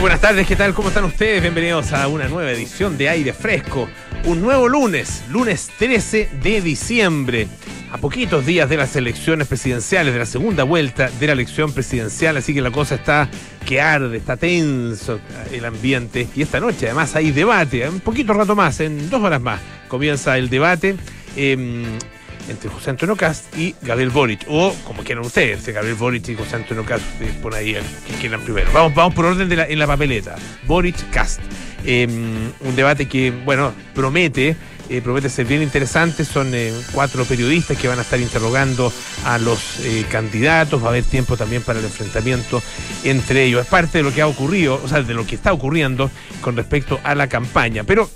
Buenas tardes, ¿qué tal? ¿Cómo están ustedes? Bienvenidos a una nueva edición de Aire Fresco. Un nuevo lunes, lunes 13 de diciembre. A poquitos días de las elecciones presidenciales, de la segunda vuelta de la elección presidencial, así que la cosa está que arde, está tenso el ambiente. Y esta noche además hay debate, un poquito rato más, en dos horas más, comienza el debate. Eh, entre José Antonio Cast y Gabriel Boric, o como quieran ustedes, entre Gabriel Boric y José Antonio Cast, ustedes ponen ahí el que quieran primero. Vamos, vamos por orden de la, en la papeleta. Boric Cast. Eh, un debate que, bueno, promete. Eh, promete ser bien interesante. Son eh, cuatro periodistas que van a estar interrogando a los eh, candidatos. Va a haber tiempo también para el enfrentamiento entre ellos. Es parte de lo que ha ocurrido, o sea, de lo que está ocurriendo con respecto a la campaña. Pero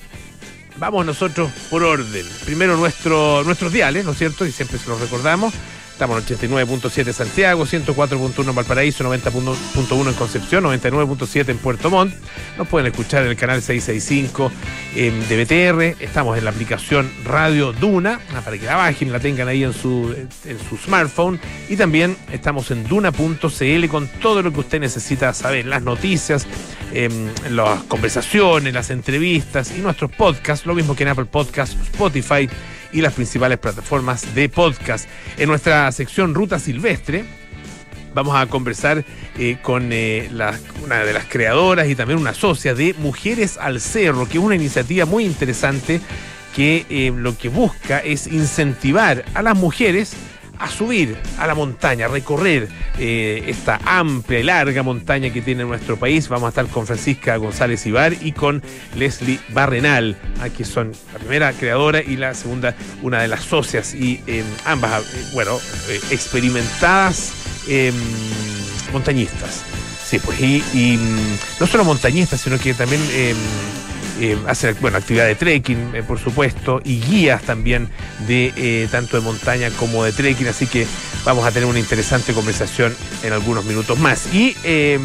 Vamos nosotros por orden. Primero nuestro, nuestros diales, ¿no es cierto? Y siempre se los recordamos. Estamos en 89.7 Santiago, 104.1 en Valparaíso, 90.1 en Concepción, 99.7 en Puerto Montt. Nos pueden escuchar en el canal 665 en DBTR. Estamos en la aplicación Radio Duna, ah, para que la bajen, la tengan ahí en su, en su smartphone. Y también estamos en duna.cl con todo lo que usted necesita saber, las noticias, eh, las conversaciones, las entrevistas y nuestros podcasts, lo mismo que en Apple Podcasts, Spotify y las principales plataformas de podcast. En nuestra sección Ruta Silvestre vamos a conversar eh, con eh, una de las creadoras y también una socia de Mujeres al Cerro, que es una iniciativa muy interesante que eh, lo que busca es incentivar a las mujeres a subir a la montaña, a recorrer eh, esta amplia y larga montaña que tiene nuestro país. Vamos a estar con Francisca González Ibar y con Leslie Barrenal, que son la primera creadora y la segunda, una de las socias, y eh, ambas, eh, bueno, eh, experimentadas em, montañistas. Sí, pues, y, y, mm, no solo montañistas, sino que también em, eh, hacer bueno, actividad de trekking, eh, por supuesto, y guías también de eh, tanto de montaña como de trekking, así que vamos a tener una interesante conversación en algunos minutos más. Y eh,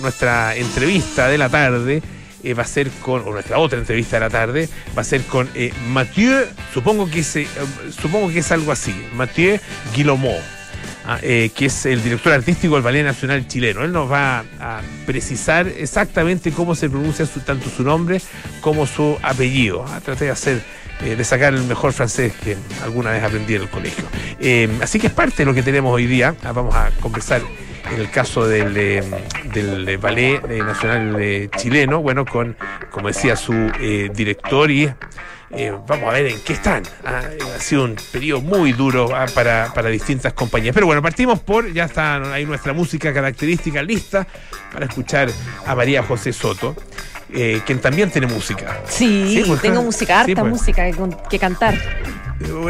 nuestra entrevista de la tarde eh, va a ser con, o nuestra otra entrevista de la tarde, va a ser con Mathieu, supongo que, es, eh, supongo que es algo así, Mathieu Guilomot. Ah, eh, que es el director artístico del Ballet Nacional Chileno. Él nos va a precisar exactamente cómo se pronuncia su- tanto su nombre como su apellido. Ah, traté de hacer, eh, de sacar el mejor francés que alguna vez aprendí en el colegio. Eh, así que es parte de lo que tenemos hoy día. Ah, vamos a conversar en el caso del, eh, del Ballet eh, Nacional eh, Chileno, bueno, con, como decía, su director y eh, vamos a ver en qué están. Ah, ha sido un periodo muy duro ah, para, para distintas compañías. Pero bueno, partimos por, ya está ahí nuestra música característica lista para escuchar a María José Soto, eh, quien también tiene música. Sí, Sí, pues, tengo claro. música, harta Sí, pues. música que cantar.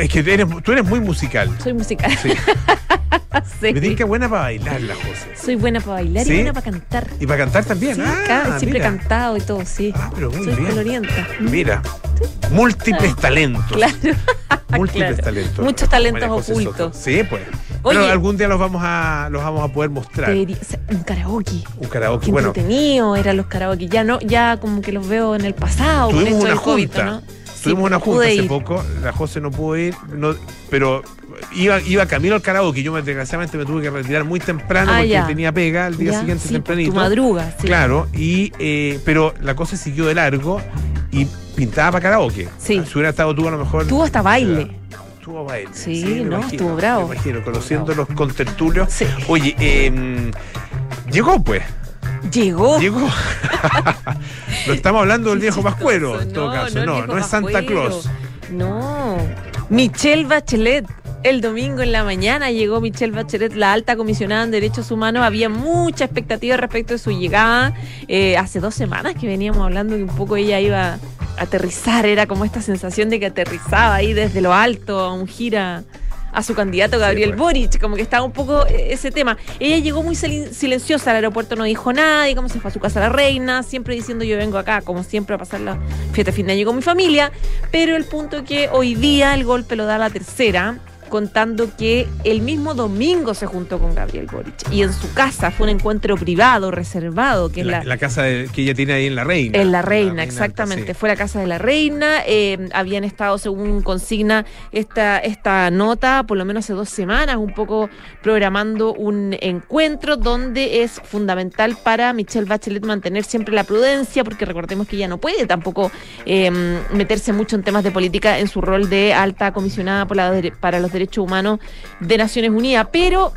Es que eres, tú eres muy musical. Soy musical. Sí. Sí. Me que buena para bailar la José. Soy buena para bailar ¿Sí? y buena para cantar. Y para cantar también. Sí, ah, siempre he cantado y todo, sí. Ah, pero muy Soy bien. colorienta. Mira, múltiples talentos. Claro. Múltiples Claro. talentos. Muchos talentos ocultos. Sí, pues. Oye. Pero algún día los vamos a los vamos a poder mostrar. Debería un karaoke. Un karaoke. Qué Bueno, entretenido eran los karaoke. Ya no, ya como que los veo en el pasado. con tuvimos esto una del COVID, junta. ¿no? Tuvimos una junta hace ir. poco. La José no pudo ir, no, pero iba, iba camino al karaoke. Yo me, desgraciadamente me tuve que retirar muy temprano Ah, porque ya. tenía pega al día Ya, siguiente sí, tempranito. Tu madruga, sí. Claro, y eh, pero la cosa siguió de largo y pintaba para karaoke. Sí. Si hubiera estado tú a lo mejor. Tuvo hasta baile. Estuvo baile. Sí, ¿no? imagino, Estuvo bravo. Me imagino, conociendo los contertulios. Sí. Oye, eh, llegó pues. Llegó. Llegó. no estamos hablando del viejo Pascuero, Chistoso. en todo caso. No, no es Santa. Claus. No. Michelle Bachelet. El domingo en la mañana llegó Michelle Bachelet, la alta comisionada en derechos humanos. Había mucha expectativa respecto de su llegada. Eh, hace dos semanas que veníamos hablando que un poco ella iba a aterrizar. Era como esta sensación de que aterrizaba ahí desde lo alto a un gira a su candidato Gabriel pues. Boric, como que estaba un poco eh, ese tema. Ella llegó muy sil- silenciosa al aeropuerto, no dijo nada, y cómo se fue a su casa la reina, siempre diciendo yo vengo acá, como siempre, a pasar la fiesta de fin de año con mi familia. Pero el punto es que hoy día el golpe lo da la tercera, contando que el mismo domingo se juntó con Gabriel Boric y en su casa fue un encuentro privado, reservado, que es la, la, la casa de- que ella tiene ahí en La Reina. en la reina, exactamente. sí. Fue la casa de la reina. eh, habían estado, según consigna esta, esta nota, por lo menos hace dos semanas, un poco programando un encuentro donde es fundamental para Michelle Bachelet mantener siempre la prudencia, porque recordemos que ella no puede tampoco eh, meterse mucho en temas de política en su rol de alta comisionada por la para los derechos humanos de Naciones Unidas. Pero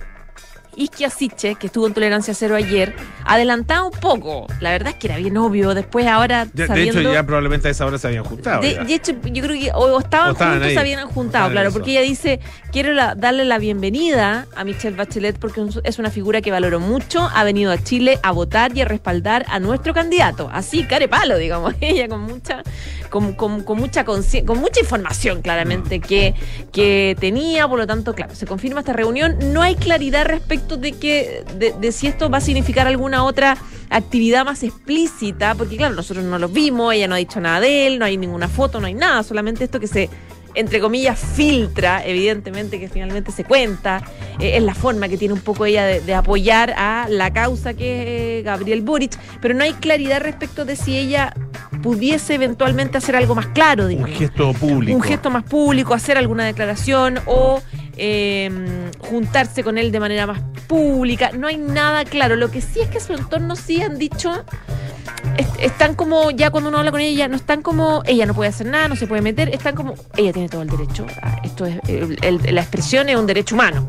Isquia Siche, que estuvo en Tolerancia Cero ayer, adelantaba un poco. La verdad es que era bien obvio. Después, ahora, de sabiendo... hecho, ya probablemente a esa hora se habían juntado. de, de hecho, yo creo que o, estaban, O estaban juntos, ahí. se habían juntado, claro, eso. porque ella dice, quiero la- darle la bienvenida a Michelle Bachelet porque es una figura que valoro mucho, ha venido a Chile a votar y a respaldar a nuestro candidato. Así, care palo, digamos, ella con mucha, con, con- con mucha con mucha información claramente Mm. que, que tenía, por lo tanto, claro, se confirma esta reunión. No hay claridad respecto de que, de, de si esto va a significar alguna otra actividad más explícita, porque claro, nosotros no lo vimos, ella no ha dicho nada de él, no hay ninguna foto, no hay nada, solamente esto que se entre comillas, filtra, evidentemente que finalmente se cuenta, eh, es la forma que tiene un poco ella de, de apoyar a la causa que es Gabriel Boric, pero no hay claridad respecto de si ella pudiese eventualmente hacer algo más claro, Un digamos gesto público. un gesto más público, hacer alguna declaración o eh, juntarse con él de manera más pública. No hay nada claro. Lo que sí es que su entorno sí han dicho, es- están como, ya cuando uno habla con ella, no están como, ella no puede hacer nada, no se puede meter, están como, ella tiene todo el derecho. a- Esto es, el- el- la expresión es un derecho humano.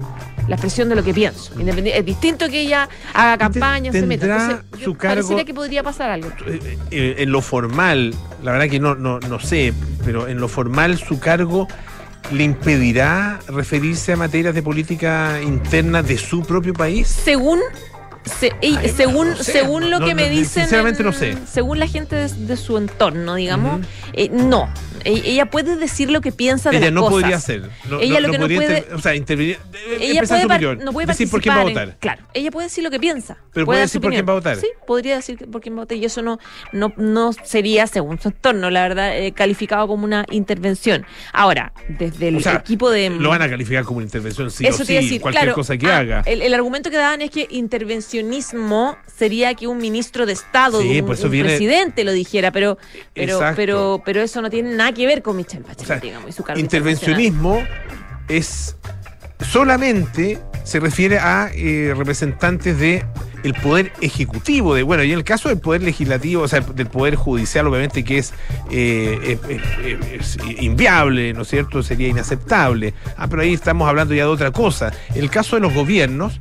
La expresión de lo que pienso. Es distinto que ella haga campaña, se meta. Entonces, su cargo- parecería que podría pasar algo. Eh, eh, en lo formal, la verdad que no, no, no sé, pero en lo formal su cargo le impedirá referirse a materias de política interna de su propio país. Según se- y- Ay, según no sé, según lo no, que me dicen sinceramente en- no sé. según la gente de, de su entorno digamos eh, no E- ella puede decir lo que piensa de Ella las no cosas. podría hacer. No, Ella lo que no puede- o sea, intervenir. ella puede par- no puede decir por quién va a en- votar. claro ella puede decir lo que piensa Pero puede decir por quién va a votar. sí podría decir por quién va a votar y eso no no no sería según su entorno la verdad eh, calificado como una intervención ahora desde el O sea, equipo de Lo van a calificar como una intervención, sí Eso o sí, decir, cualquier claro, cosa que ah, haga. El, el argumento que daban es que intervencionismo sería que un ministro de Estado, Sí, un, pues un viene- presidente lo dijera, pero pero, Exacto. pero pero eso no tiene nada que ver con Michelle Bachelet, O sea, digamos, y su cargo intervencionismo es solamente se refiere a eh, representantes de el poder ejecutivo de bueno y en el caso del poder legislativo o sea del poder judicial obviamente que es, eh, es- es inviable no es cierto sería inaceptable. Ah pero ahí estamos hablando ya de otra cosa. El caso de los gobiernos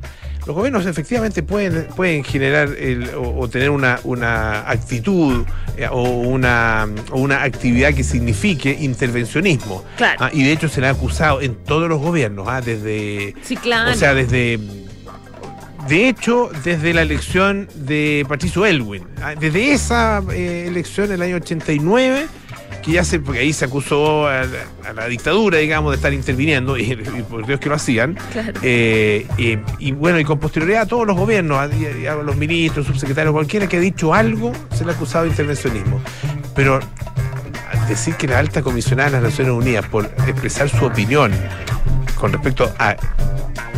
los gobiernos efectivamente pueden, pueden generar el- o, o tener una, una actitud eh, o, una, o una actividad que signifique intervencionismo. Claro. Ah, y de hecho se le ha acusado en todos los gobiernos, ah, desde, Sí, claro. o sea, desde, de hecho, desde la elección de Patricio Elwin, ah, desde esa eh, elección del año 89, que ya se, porque ahí se acusó a, la- a la dictadura, digamos, de estar interviniendo, y, y por Dios que lo hacían, Claro. eh, y, y bueno, y con posterioridad a todos los gobiernos, a, los ministros, subsecretarios, cualquiera que ha dicho algo, se le ha acusado de intervencionismo. Pero decir que la alta comisionada de las Naciones Unidas, por expresar su opinión con respecto a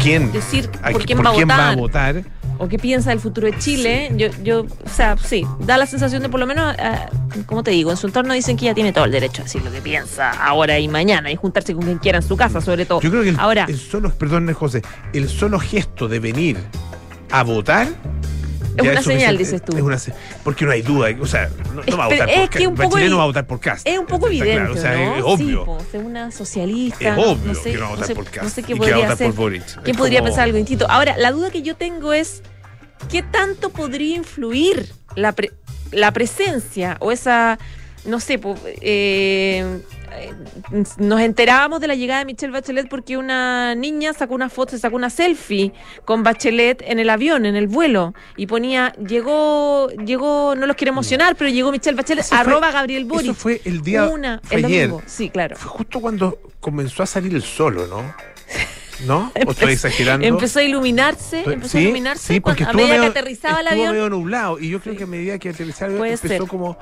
quién, Decir a por qui- quién, va, a va a votar, votar, o qué piensa del futuro de Chile, yo, yo, o sea, sí, da la sensación de por lo menos, ah, como te digo, en su entorno dicen que ella tiene todo el derecho a decir lo que piensa ahora y mañana y juntarse con quien quiera en su casa, sobre todo. yo creo que el, ahora, el solo, perdón José, el solo gesto de venir a votar Es una señal, dices tú. Es una porque no hay duda, o sea, no, no va a Es- votar pero por es que un poco Bachelet no evi- va a votar por Cast. Es un poco evidente, claro, o sea, ¿no? es obvio. Sí, po, es una socialista. Es no- obvio no sé, que no va a votar sé- por Cast No sé y qué que va a podría votar hacer. por Boric. ¿Quién Es podría como- pensar algo distinto? Ahora, la duda que yo tengo es qué tanto podría influir la, pre- la presencia o esa, no sé, po, eh, nos enterábamos de la llegada de Michelle Bachelet porque una niña sacó una foto, sacó una selfie con Bachelet en el avión, en el vuelo, y ponía, llegó, llegó, no los quiero emocionar, pero llegó Michelle Bachelet, Eso fue- arroba Gabriel Boric. Eso fue el día Una, fue el ayer. domingo. Sí, claro. Fue justo cuando comenzó a salir el solo, ¿no? ¿No? ¿O estoy exagerando? Empezó a iluminarse, Estoy- empezó a sí, iluminarse sí, porque cuando- a medida medio- que aterrizaba el avión. medio nublado y yo creo Sí. que a medida que aterrizaba el empezó ser. como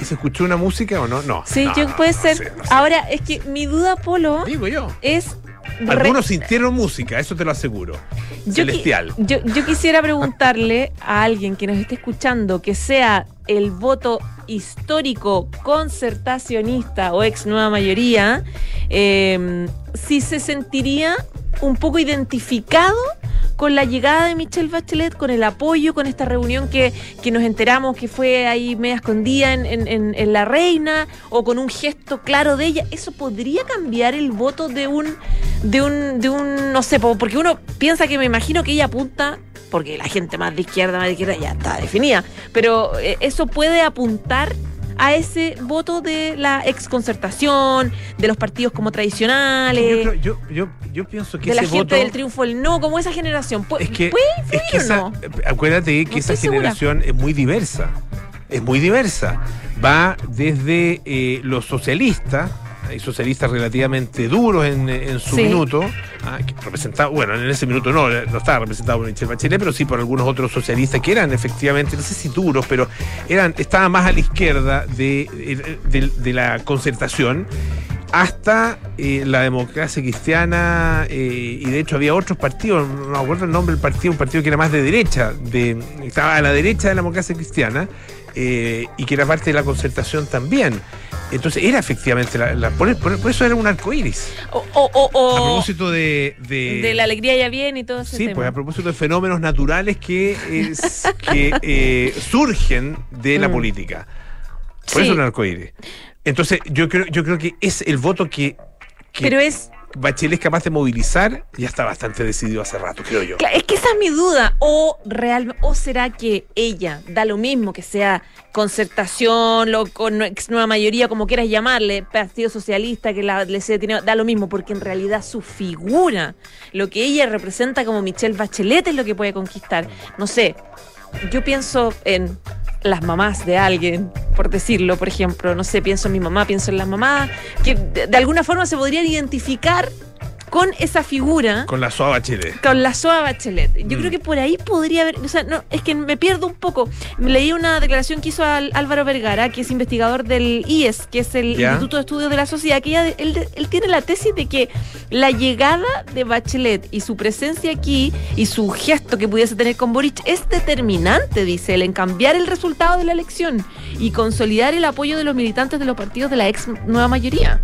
y se escuchó una música o no no Sí, No, yo, puede no ser. sé, no sé. Ahora, es que mi duda, Polo, digo yo es Algunos sintieron música, eso te lo aseguro. Celestial. Yo, yo quisiera preguntarle a alguien que nos esté escuchando que sea el voto histórico concertacionista o ex nueva mayoría, eh, si se sentiría un poco identificado con la llegada de Michelle Bachelet, con el apoyo, con esta reunión que, que nos enteramos que fue ahí media escondida en, en, La Reina, o con un gesto claro de ella, ¿eso podría cambiar el voto de un, de un, de un, no sé, porque uno piensa que me imagino que ella apunta porque la gente más de izquierda, más de izquierda ya está definida, pero eh, eso puede apuntar a ese voto de la exconcertación, de los partidos como tradicionales. Yo, yo, yo, pienso que de la gente del triunfo el no, como esa generación. ¿Puede, es que, influir o no? Acuérdate que esa generación es muy diversa. Es muy diversa. Va desde eh, los socialistas hay socialistas relativamente duros en, su minuto, ah, representado, bueno, en ese minuto no, no estaba representado por Michel Bachelet, pero sí por algunos otros socialistas que eran efectivamente, no sé si duros, pero eran, estaban más a la izquierda de, de, la concertación hasta eh, la democracia cristiana eh, y de hecho había otros partidos, no me acuerdo el nombre del partido, un partido que era más de derecha, de, estaba a la derecha de la democracia cristiana eh, y que era parte de la concertación también. Entonces era efectivamente, la, por, eso era un arco iris. O, a propósito de, de, la alegría ya viene y todo eso. Sí, pues a propósito de fenómenos naturales que, que eh, surgen de la mm. política. Por eso es un arco iris. Entonces yo creo, yo creo que es el voto que, que Pero es Bachelet es capaz de movilizar, ya está bastante decidido hace rato, creo yo. Es que esa es mi duda. O real, o será que ella da lo mismo que sea concertación, lo, con ex nueva mayoría, como quieras llamarle, Partido Socialista, que la, le tiene, da lo mismo, porque en realidad su figura, lo que ella representa como Michelle Bachelet es lo que puede conquistar. No sé, yo pienso en las mamás de alguien, por decirlo, por ejemplo, no sé, pienso en mi mamá, pienso en las mamás, que de, alguna forma se podrían identificar con esa figura. Con la SOA Bachelet. Con la SOA Bachelet. Yo creo mm. que por ahí podría haber. O sea, no, es que me pierdo un poco. Leí una declaración que hizo Álvaro Vergara, que es investigador del IES, que es el Instituto de Estudios de la Sociedad, que él, él tiene la tesis de que la llegada de Bachelet y su presencia aquí y su gesto que pudiese tener con Boric es determinante, dice él, en cambiar el resultado de la elección y consolidar el apoyo de los militantes de los partidos de la ex nueva mayoría.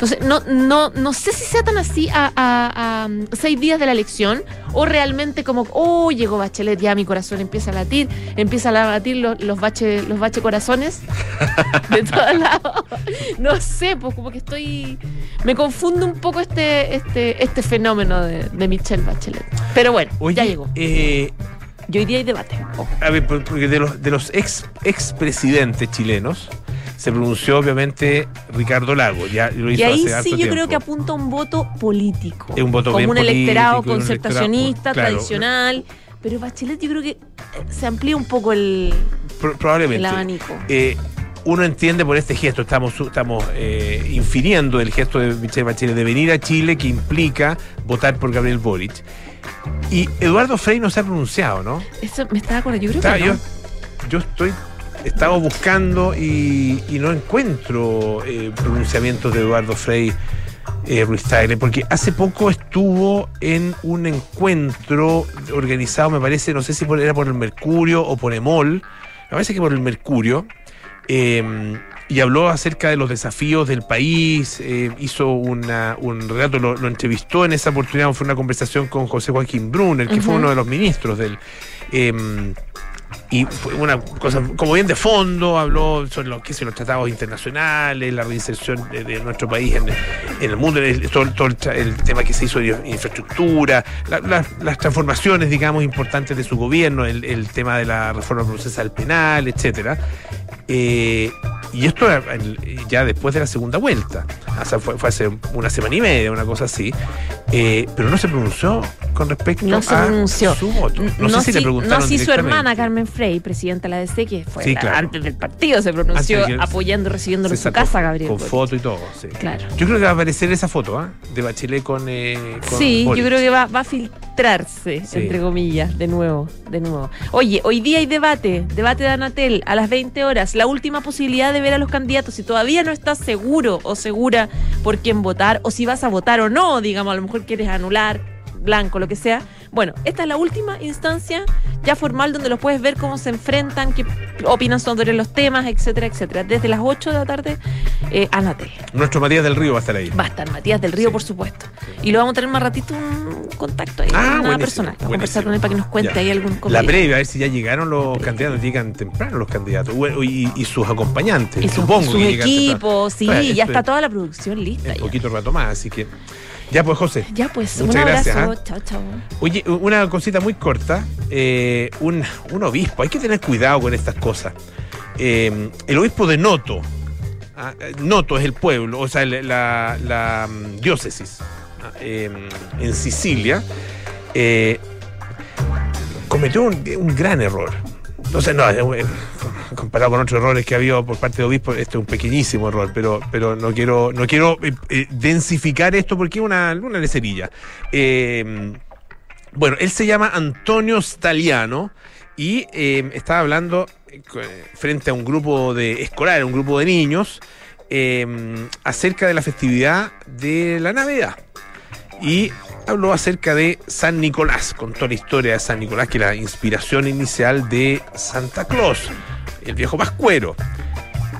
Entonces, no, no, no sé si sea tan así a, seis días de la elección o realmente como, oh, llegó Bachelet, ya mi corazón empieza a latir, empieza a latir los, los, bache, los bache corazones de todos lados. No sé, pues como que estoy... Me confunde un poco este, este, este fenómeno de, Michelle Bachelet. Pero bueno, ya llegó. Eh, y hoy día hay debate. A ver, porque de los, de los ex expresidentes chilenos, se pronunció obviamente Ricardo Lago. Ya lo hizo y ahí hace sí yo creo que apunta un voto político. Es un voto como un electorado concertacionista, tradicional. Pero Bachelet yo creo que se amplía un poco el, probablemente. el abanico. Eh, uno entiende por este gesto, estamos, estamos eh, infiriendo el gesto de Michelle Bachelet de venir a Chile que implica votar por Gabriel Boric. Y Eduardo Frey no se ha pronunciado, ¿no? Eso me estaba acordando, yo creo que yo, yo estoy estaba buscando y, no encuentro eh, pronunciamientos de Eduardo Frei eh, Ruiz Tagle, porque hace poco estuvo en un encuentro organizado, me parece, no sé si era por el Mercurio o por Emol, me parece que por el Mercurio, em, y habló acerca de los desafíos del país, eh, hizo una, un relato, lo, entrevistó en esa oportunidad, fue una conversación con José Joaquín Brunner, que fue uno de los ministros del... Y fue una cosa como bien de fondo, habló sobre lo que son los tratados internacionales, la reinserción de, nuestro país en, el mundo, todo, el, tema que se hizo de infraestructura, las transformaciones, digamos, importantes de su gobierno, el, tema de la reforma procesal penal, etcétera. Eh, y esto ya después de la segunda vuelta, o sea, fue, hace una semana y media, una cosa así, eh, pero no se pronunció con respecto No se a pronunció. su voto. No, sé si, le preguntaron no si su hermana Carmen Frey, presidenta de la DC, que fue Sí, la- claro. antes del partido, se pronunció que- apoyando, recibiéndolo Se en su casa, Gabriel. Con Boric. foto y todo, sí. Claro. Yo creo que va a aparecer esa foto, ¿ah? De Bachelet con. eh, con Sí, Boric. yo creo que va, va a filtrarse, Sí. entre comillas, de nuevo, de nuevo. Oye, hoy día hay debate, debate de Anatel a las 20 horas, la última posibilidad de ver a los candidatos. Si todavía no estás seguro o segura por quién votar, o si vas a votar o no, digamos, a lo mejor quieres anular, blanco, lo que sea. Bueno, esta es la última instancia ya formal donde los puedes ver cómo se enfrentan, qué opinan sobre los temas, etcétera, etcétera. Desde las 8 de la tarde, eh, Anatel. Nuestro Matías del Río va a estar ahí. Va a estar Matías del Río, Sí. por supuesto. Y lo vamos a tener más ratito un contacto ahí, Ah, una persona. Vamos a conversar con él para que nos cuente Ya. ahí algún La comentario. previa, a ver si ya llegaron los candidatos, llegan temprano los candidatos y, y sus acompañantes. Y supongo sus que equipos, sí, ya esto está toda la producción lista. Ya. poquito rato más, así que. Ya pues, José. Ya pues, Muchas un gracias, abrazo. ¿ah? Chao, chao. Oye, una cosita muy corta. eh, un, un obispo, hay que tener cuidado con estas cosas. Eh, el obispo de Noto. ah, eh, Noto es el pueblo, o sea, la, la- la, mm, diócesis ah, eh, en Sicilia. cometió un, un gran error. No sé, no, comparado con otros errores que ha habido por parte de obispos, este es un pequeñísimo error, pero, pero no quiero, no quiero eh, eh, densificar esto porque es una, una lecerilla. Eh, bueno, él se llama Antonio Staliano y eh, estaba hablando frente a un grupo de escolar, un grupo de niños, acerca de la festividad de la Navidad. Y habló acerca de San Nicolás, contó la historia de San Nicolás, que es la inspiración inicial de Santa Claus, el viejo pascuero.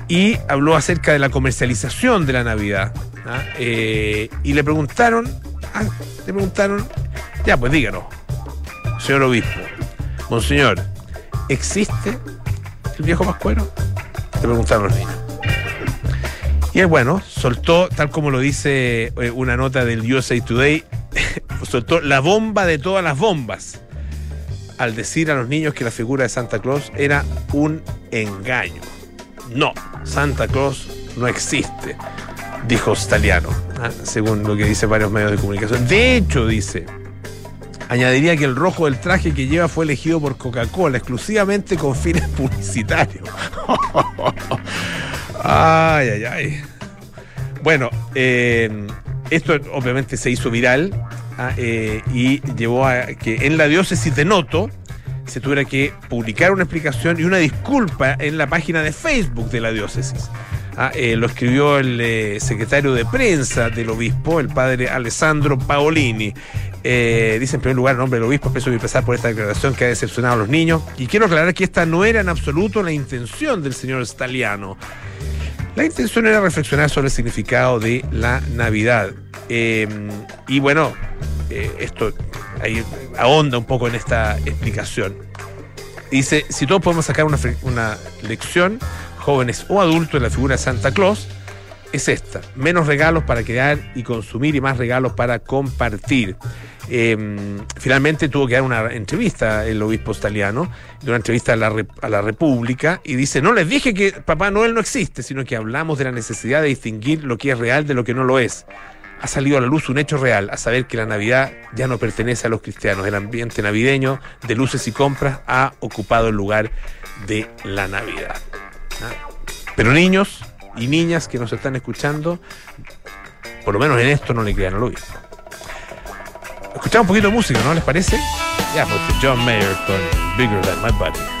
Y habló acerca de la comercialización de la Navidad. ¿ah? Eh, y le preguntaron, ah, le preguntaron, ya pues díganos, señor obispo, monseñor, ¿existe el viejo pascuero? Le preguntaron los niños. Y él, bueno, soltó, tal como lo dice eh, una nota del USA Today, soltó la bomba de todas las bombas al decir a los niños que la figura de Santa Claus era un engaño. No, Santa Claus no existe, dijo Staliano, ¿ah? según lo que dice varios medios de comunicación. De hecho, dice, añadiría que el rojo del traje que lleva fue elegido por Coca-Cola exclusivamente con fines publicitarios. Ay, ay, ay. Bueno, eh, esto obviamente se hizo viral ah, eh, y llevó a que en la diócesis de Noto se tuviera que publicar una explicación y una disculpa en la página de Facebook de la diócesis. Ah, eh, lo escribió el eh, secretario de prensa del obispo, el padre Alessandro Paolini. Dice en primer lugar, en nombre del obispo, empezó a empezar por esta declaración que ha decepcionado a los niños. Y quiero aclarar que esta no era en absoluto la intención del señor Staliano. La intención era reflexionar sobre el significado de la Navidad. Eh, y bueno, eh, esto ahí ahonda un poco en esta explicación. Dice, si todos podemos sacar una, lección, jóvenes o adultos, de la figura de Santa Claus, es esta. Menos regalos para crear y consumir y más regalos para compartir. Eh, finalmente tuvo que dar una entrevista el obispo italiano, una entrevista a la, a la República, y dice, no les dije que Papá Noel no existe, sino que hablamos de la necesidad de distinguir lo que es real de lo que no lo es. Ha salido a la luz un hecho real, a saber que la Navidad ya no pertenece a los cristianos. El ambiente navideño de luces y compras ha ocupado el lugar de la Navidad. ¿Ah? Pero niños y niñas que nos están escuchando, por lo menos en esto no le crean al obispo. Escuchamos un poquito de música, ¿no les parece? Ya, pues John Mayer con Bigger Than My Body.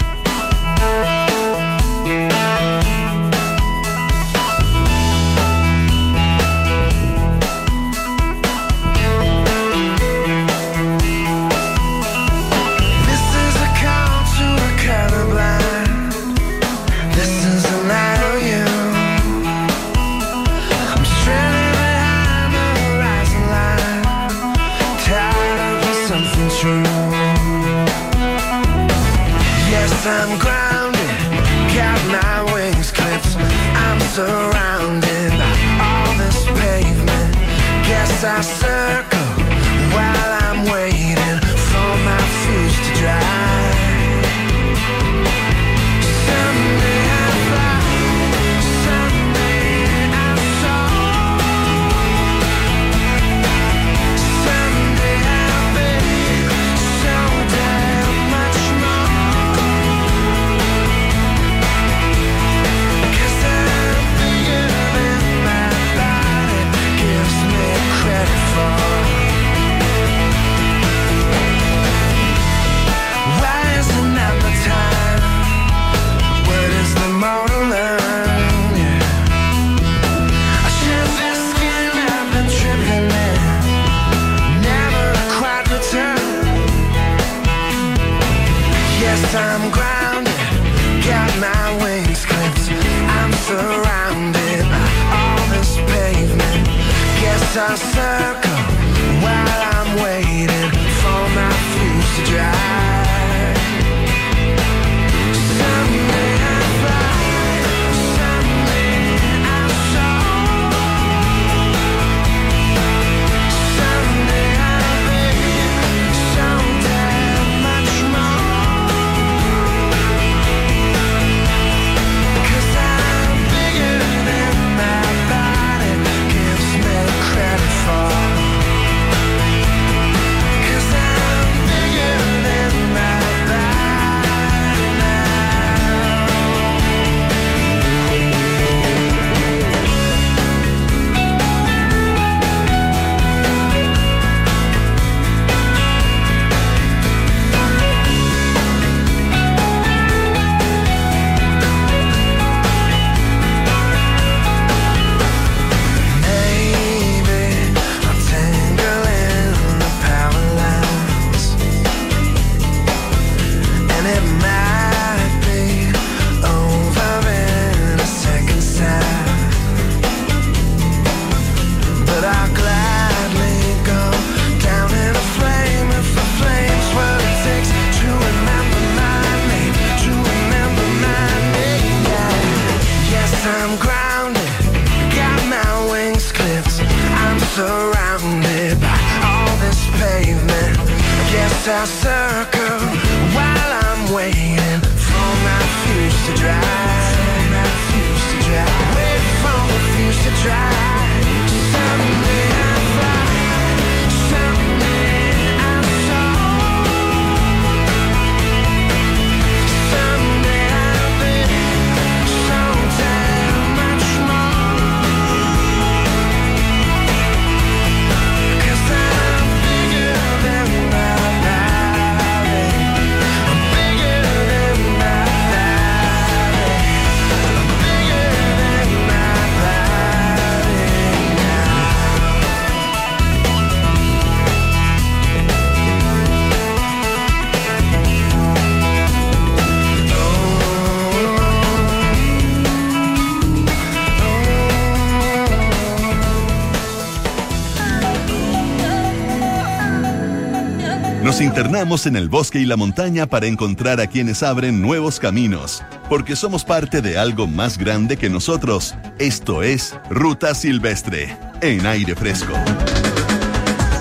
Nos internamos en el bosque y la montaña para encontrar a quienes abren nuevos caminos, porque somos parte de algo más grande que nosotros. Esto es Ruta Silvestre, en aire fresco.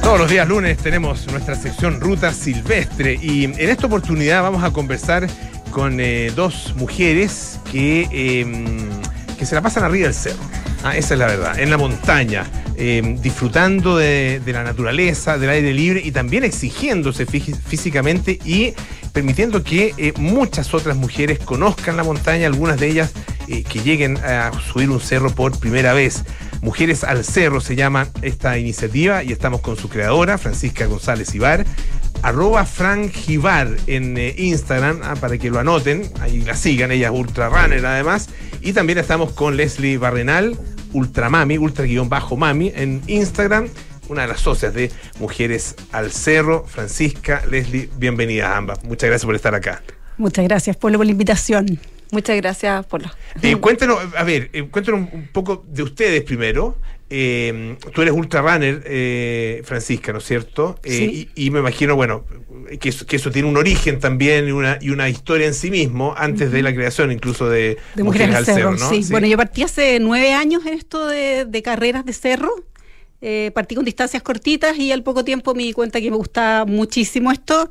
Todos los días lunes tenemos nuestra sección Ruta Silvestre y en esta oportunidad vamos a conversar con eh, dos mujeres que, eh, que se la pasan arriba del cerro. Ah, esa es la verdad, en la montaña, eh, disfrutando de, la naturaleza, del aire libre y también exigiéndose fí- físicamente y permitiendo que eh, muchas otras mujeres conozcan la montaña, algunas de ellas eh, que lleguen a subir un cerro por primera vez. Mujeres al Cerro se llama esta iniciativa y estamos con su creadora, Francisca González Ibar, arroba frangivar en eh, Instagram, ah, para que lo anoten, ahí la sigan, ella es ultra runner además. Y también estamos con Leslie Barrenal, ultramami, ultra guion bajo mami en Instagram, una de las socias de Mujeres al Cerro, Francisca, Leslie, bienvenidas ambas. Muchas gracias por estar acá. Muchas gracias, Polo, por la invitación. Muchas gracias por la. Eh, cuéntenos, a ver, eh, cuéntenos un poco de ustedes primero. Eh, tú eres ultra runner, eh, Francisca, ¿no es cierto? Eh, Sí. y, y me imagino, bueno, que eso, que eso tiene un origen también y una, y una historia en sí mismo, antes de la creación incluso de, De Mujeres al Cerro, ¿no? sí. Bueno, yo partí hace nueve años en esto de, de carreras de cerro. Eh, partí con distancias cortitas y al poco tiempo me di cuenta que me gustaba muchísimo esto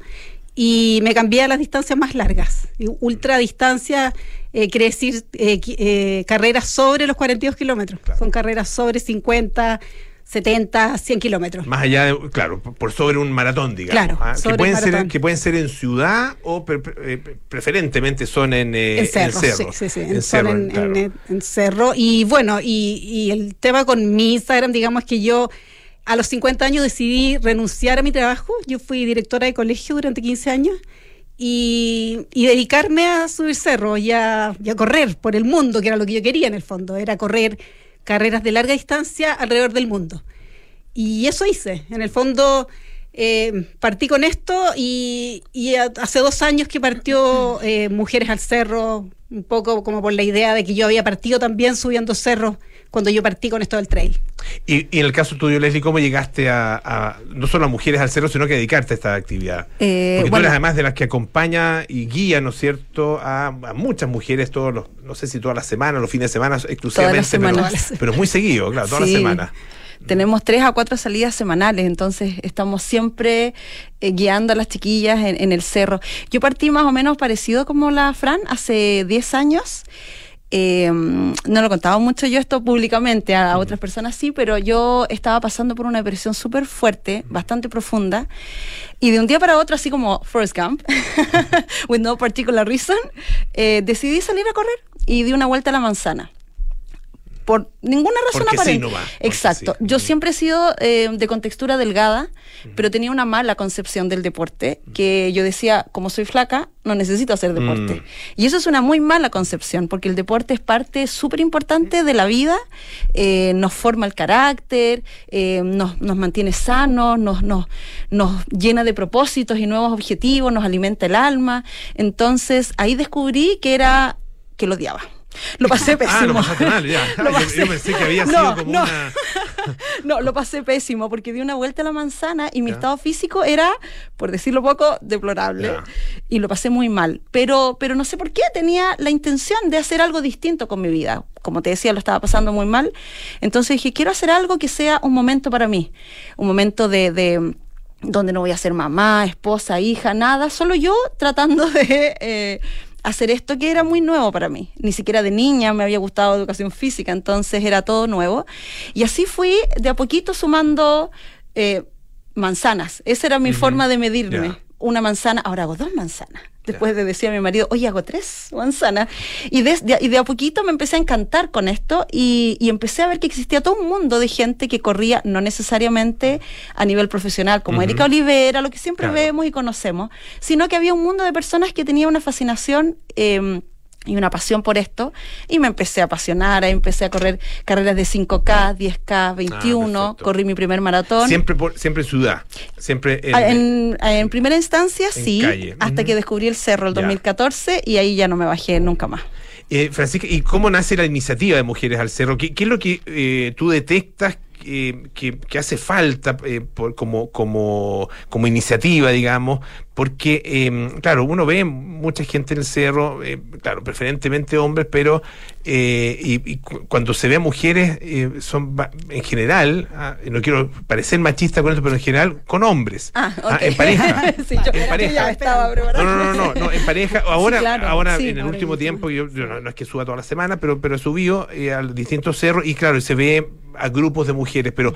y me cambié a las distancias más largas. Y ultra distancia eh, quiere decir eh, eh, carreras sobre los 42 kilómetros. Claro. Son carreras sobre 50, 70, 100 kilómetros. Más allá de, claro, por- sobre un maratón, digamos. Claro, ¿ah? que, pueden el ser, maratón. que pueden ser en ciudad o pre- eh, preferentemente son en, eh, en cerro, en cerro. sí, sí, sí, En cerro, claro. en cerro. Y bueno, y, y el tema con mi Instagram, digamos que yo a los 50 años decidí renunciar a mi trabajo. Yo fui directora de colegio durante 15 años y, y dedicarme a subir cerro y a, y a correr por el mundo, que era lo que yo quería en el fondo, era correr carreras de larga distancia alrededor del mundo. Y eso hice. En el fondo, eh, partí con esto y, y a- hace dos años que partió eh, Mujeres al Cerro, un poco como por la idea de que yo había partido también subiendo cerros cuando yo partí con esto del trail. Y, y en el caso tuyo, Leslie, ¿cómo llegaste a, a- no solo a mujeres al cerro, sino que a dedicarte a esta actividad? Eh, Porque tú bueno. eres además de las que acompaña y guía, ¿no es cierto?, a, a muchas mujeres todos los, no sé si todas las semanas, los fines de semana exclusivamente, semanas. Pero, pero muy seguido, claro, todas Sí. las semanas. Tenemos tres a cuatro salidas semanales, entonces estamos siempre eh, guiando a las chiquillas en, en el cerro. Yo partí más o menos parecido como la Fran hace 10 años. Eh, no lo contaba mucho yo esto públicamente, a, otras personas sí, pero yo estaba pasando por una depresión súper fuerte, bastante profunda, y de un día para otro, así como Forrest Gump, with no particular reason, eh, decidí salir a correr y di una vuelta a la manzana. Por ninguna razón Porque sí aparente. nomás, porque Exacto. sí. Yo Mm. siempre he sido eh, de contextura delgada, pero tenía una mala concepción del deporte, que yo decía, como soy flaca, no necesito hacer deporte. Mm. Y eso es una muy mala concepción, porque el deporte es parte súper importante de la vida, eh, nos forma el carácter, eh, nos, nos mantiene sanos, nos, nos, nos llena de propósitos y nuevos objetivos, nos alimenta el alma. Entonces ahí descubrí que era que lo odiaba. Lo pasé pésimo. Ah, lo pasaste mal, ya. Yo- pensé que había No, sido como no. una... No, lo pasé pésimo porque di una vuelta a la manzana y mi Ya. estado físico era, por decirlo poco, deplorable. Ya. Y lo pasé muy mal. Pero, pero no sé por qué tenía la intención de hacer algo distinto con mi vida. Como te decía, lo estaba pasando muy mal. Entonces dije, quiero hacer algo que sea un momento para mí. Un momento de... de donde no voy a ser mamá, esposa, hija, nada, solo yo tratando de eh, hacer esto que era muy nuevo para mí. Ni siquiera de niña me había gustado educación física, entonces era todo nuevo. Y así fui de a poquito sumando eh, manzanas. Esa era mi forma de medirme. Una manzana, ahora hago dos manzanas. Después de decir a mi marido, oye, hago tres manzanas. Y de, de- y de a poquito me empecé a encantar con esto y, y empecé a ver que existía todo un mundo de gente que corría, no necesariamente a nivel profesional, como Ujú. Erika Olivera, lo que siempre Claro. vemos y conocemos, sino que había un mundo de personas que tenían una fascinación. eh, y una pasión por esto, y me empecé a apasionar, ahí empecé a correr carreras de 5K, 10K, 21, Ah, perfecto. corrí mi primer maratón. Siempre, por, siempre en ciudad, siempre en... Ah, En, en primera instancia, en sí, calle. hasta que descubrí el cerro el Ya. 2014 y ahí ya no me bajé nunca más. Eh, Francisca, ¿y cómo nace la iniciativa de Mujeres al Cerro? ¿Qué, qué es lo que eh, tú detectas eh, que, que hace falta eh, por- como, como, como iniciativa, digamos? Porque, eh, claro, uno ve mucha gente en el cerro, eh, claro, preferentemente hombres, pero eh, y, y cu- cuando se ve a mujeres, eh, son en general, ah, no quiero parecer machista con esto, pero en general con hombres. Ah, Ah, ok. en pareja. Sí, yo, en pareja. ya estaba preparada. No, no, no, no, no, en pareja. Ahora, claro, ahora sí, en el ahora último tiempo, yo, yo no, no es que suba toda la semana, pero, pero he subido eh, a distintos cerros y claro, se ve a grupos de mujeres, pero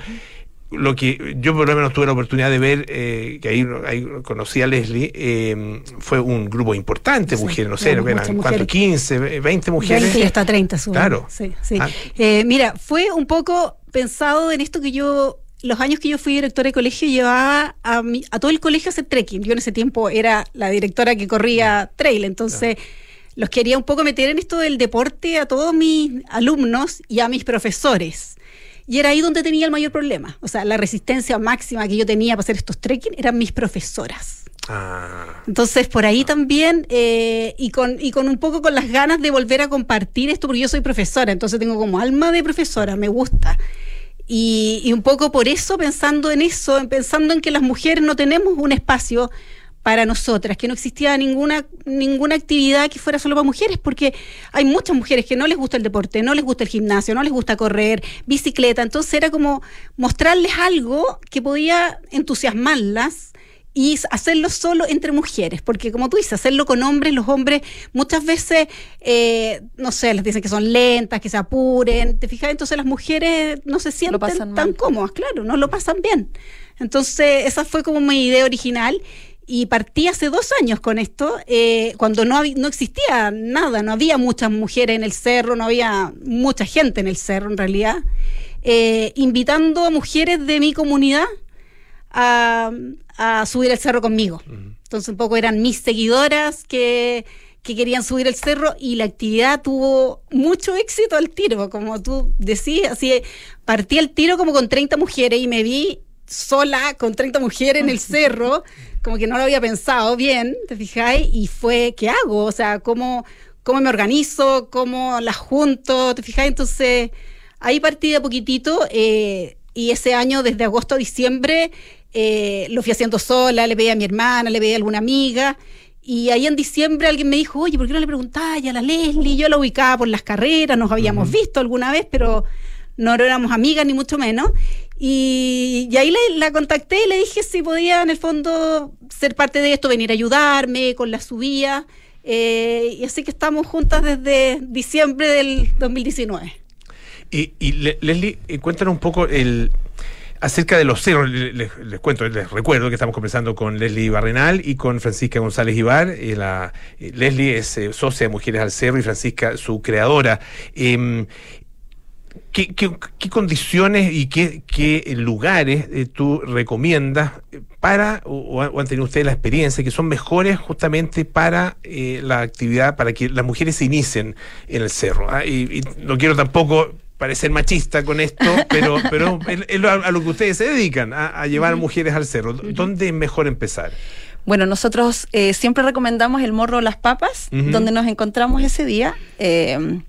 lo que yo por lo menos tuve la oportunidad de ver, eh, que ahí, ahí conocí a Leslie, eh, fue un grupo importante Sí, mujeres, no sé, eran, muchas ¿cuánto? mujeres. 15, 20 mujeres. 20 y hasta 30 suben. Claro. Sí, sí. Ah. Eh, mira, fue un poco pensado en esto que yo, los años que yo fui directora de colegio, llevaba a, mi- a todo el colegio a hacer trekking. Yo en ese tiempo era la directora que corría trail, entonces los quería un poco meter en esto del deporte a todos mis alumnos y a mis profesores. Y era ahí donde tenía el mayor problema. O sea, la resistencia máxima que yo tenía para hacer estos trekking eran mis profesoras. Ah, Entonces, por ahí también, eh, y, con, y con un poco con las ganas de volver a compartir esto, porque yo soy profesora, entonces tengo como alma de profesora, me gusta. Y, y un poco por eso, pensando en eso, en- pensando en que las mujeres no tenemos un espacio para nosotras, que no existía ninguna, ninguna actividad que fuera solo para mujeres, porque hay muchas mujeres que no les gusta el deporte, no les gusta el gimnasio, no les gusta correr, bicicleta, entonces era como mostrarles algo que podía entusiasmarlas y hacerlo solo entre mujeres, porque como tú dices, hacerlo con hombres, los hombres muchas veces, eh, no sé, les dicen que son lentas, que se apuren, ¿te fijas? Entonces las mujeres no se sienten tan mal. cómodas, claro, no lo pasan bien. Entonces esa fue como mi idea original y partí hace dos años con esto, eh, cuando no, no existía nada, no había muchas mujeres en el cerro, no había mucha gente en el cerro en realidad, eh, invitando a mujeres de mi comunidad a, a subir el cerro conmigo. Entonces un poco eran mis seguidoras que, que querían subir el cerro y la actividad tuvo mucho éxito al tiro, como tú decías, así partí el tiro como con 30 mujeres y me vi sola con 30 mujeres en el cerro, como que no lo había pensado bien, ¿te fijáis? Y fue, ¿qué hago? O sea, ¿cómo, cómo me organizo? ¿Cómo las junto? ¿Te fijáis? Entonces, ahí partí de poquitito eh, y ese año, desde agosto a diciembre, eh, lo fui haciendo sola, le pedí a mi hermana, le pedí a alguna amiga. Y ahí en diciembre alguien me dijo, oye, ¿por qué no le preguntáis a la Leslie? Yo la ubicaba por las carreras, nos habíamos visto alguna vez, pero no éramos amigas ni mucho menos. Y, y ahí le- la contacté y le dije si podía en el fondo ser parte de esto, venir a ayudarme con la subida. Eh, y así que estamos juntas desde diciembre del 2019. Y, y Le- Leslie, eh, cuéntanos un poco el acerca de los cerros. Le- Les, cuento, les recuerdo que estamos conversando con Leslie Barrenal y con Francisca González Ibar. Eh, la, eh, Leslie es eh, socia de Mujeres al Cerro y Francisca su creadora. ¿Qué, qué, qué condiciones y qué, qué lugares eh, tú recomiendas para, o, o han tenido ustedes la experiencia, que son mejores justamente para eh, la actividad, para que las mujeres se inicien en el cerro? ah? Y, y no quiero tampoco parecer machista con esto, pero, pero es, a lo que ustedes se dedican, a, a llevar mujeres al cerro. ¿Dónde es mejor empezar? Bueno, nosotros eh, siempre recomendamos el Morro Las Papas, donde nos encontramos ese día. eh,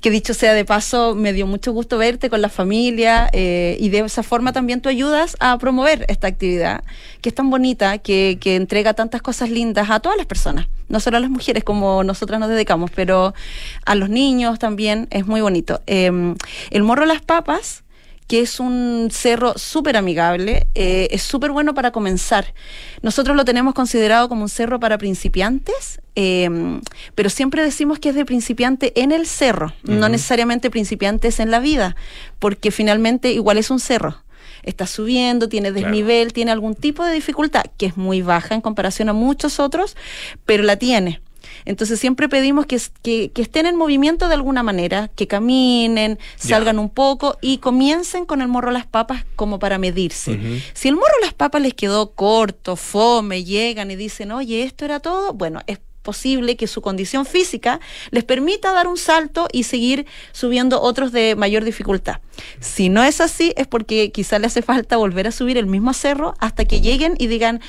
que dicho sea de paso, me dio mucho gusto verte con la familia eh, y de esa forma también tú ayudas a promover esta actividad que es tan bonita, que, que entrega tantas cosas lindas a todas las personas, no solo a las mujeres como nosotras nos dedicamos, pero a los niños también es muy bonito. Eh, el Morro Las Papas que es un cerro súper amigable, eh, es súper bueno para comenzar. Nosotros lo tenemos considerado como un cerro para principiantes, eh, pero siempre decimos que es de principiante en el cerro, no necesariamente principiantes en la vida, porque finalmente igual es un cerro. Está subiendo, tiene Claro. desnivel, tiene algún tipo de dificultad, que es muy baja en comparación a muchos otros, pero la tiene. Entonces siempre pedimos que, que, que estén en movimiento de alguna manera, que caminen, salgan un poco y comiencen con el morro a las papas como para medirse. Si el morro a las papas les quedó corto, fome, llegan y dicen, oye, esto era todo, bueno, es posible que su condición física les permita dar un salto y seguir subiendo otros de mayor dificultad. Si no es así, es porque quizá le hace falta volver a subir el mismo cerro hasta que lleguen y digan,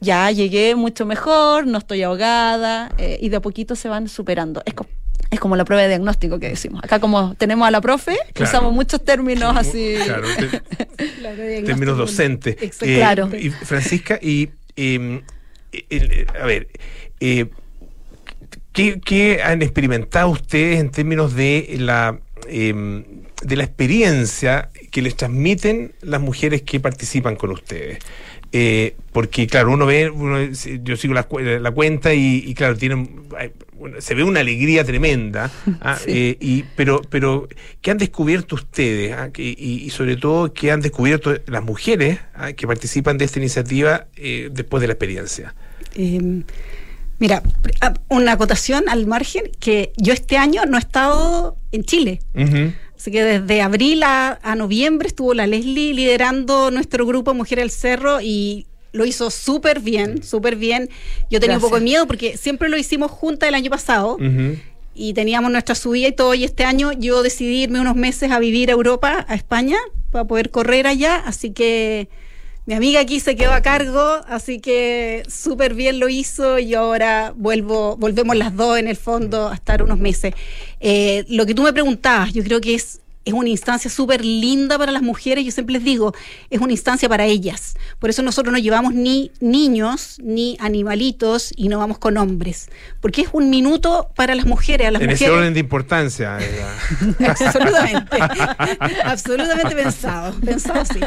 ya llegué mucho mejor, no estoy ahogada, eh, y de a poquito se van superando. Es, co- es como la prueba de diagnóstico que decimos. Acá como tenemos a la profe, Claro. usamos muchos términos así. Claro, te- términos docentes. Eh, Claro. Y Francisca, y eh, el- a ver, eh, ¿qué, qué han experimentado ustedes en términos de la eh, de la experiencia que les transmiten las mujeres que participan con ustedes? Eh, porque claro, uno ve, uno- yo sigo la, cu- la cuenta y, y, claro, tienen, se ve una alegría tremenda, ah, Sí. eh, y, pero, pero ¿qué han descubierto ustedes? ah? Y, y sobre todo, ¿qué han descubierto las mujeres ah, que participan de esta iniciativa eh, después de la experiencia? Mira, una acotación al margen, que yo este año no he estado en Chile. Así que desde abril a, a noviembre estuvo la Leslie liderando nuestro grupo Mujeres del Cerro y lo hizo súper bien, súper bien. Yo tenía un poco de miedo porque siempre lo hicimos juntas el año pasado y teníamos nuestra subida y todo. Y este año yo decidí irme unos meses a vivir a Europa, a España, para poder correr allá. Así que mi amiga aquí se quedó a cargo, así que súper bien lo hizo y ahora vuelvo, volvemos las dos en el fondo a estar unos meses. Eh, lo que tú me preguntabas, yo creo que es es una instancia súper linda para las mujeres, yo siempre les digo, es una instancia para ellas. Por eso nosotros no llevamos ni niños, ni animalitos y no vamos con hombres, porque es un minuto para las mujeres, a las En ese mujeres. orden de importancia. Absolutamente. Absolutamente pensado. Pensado así.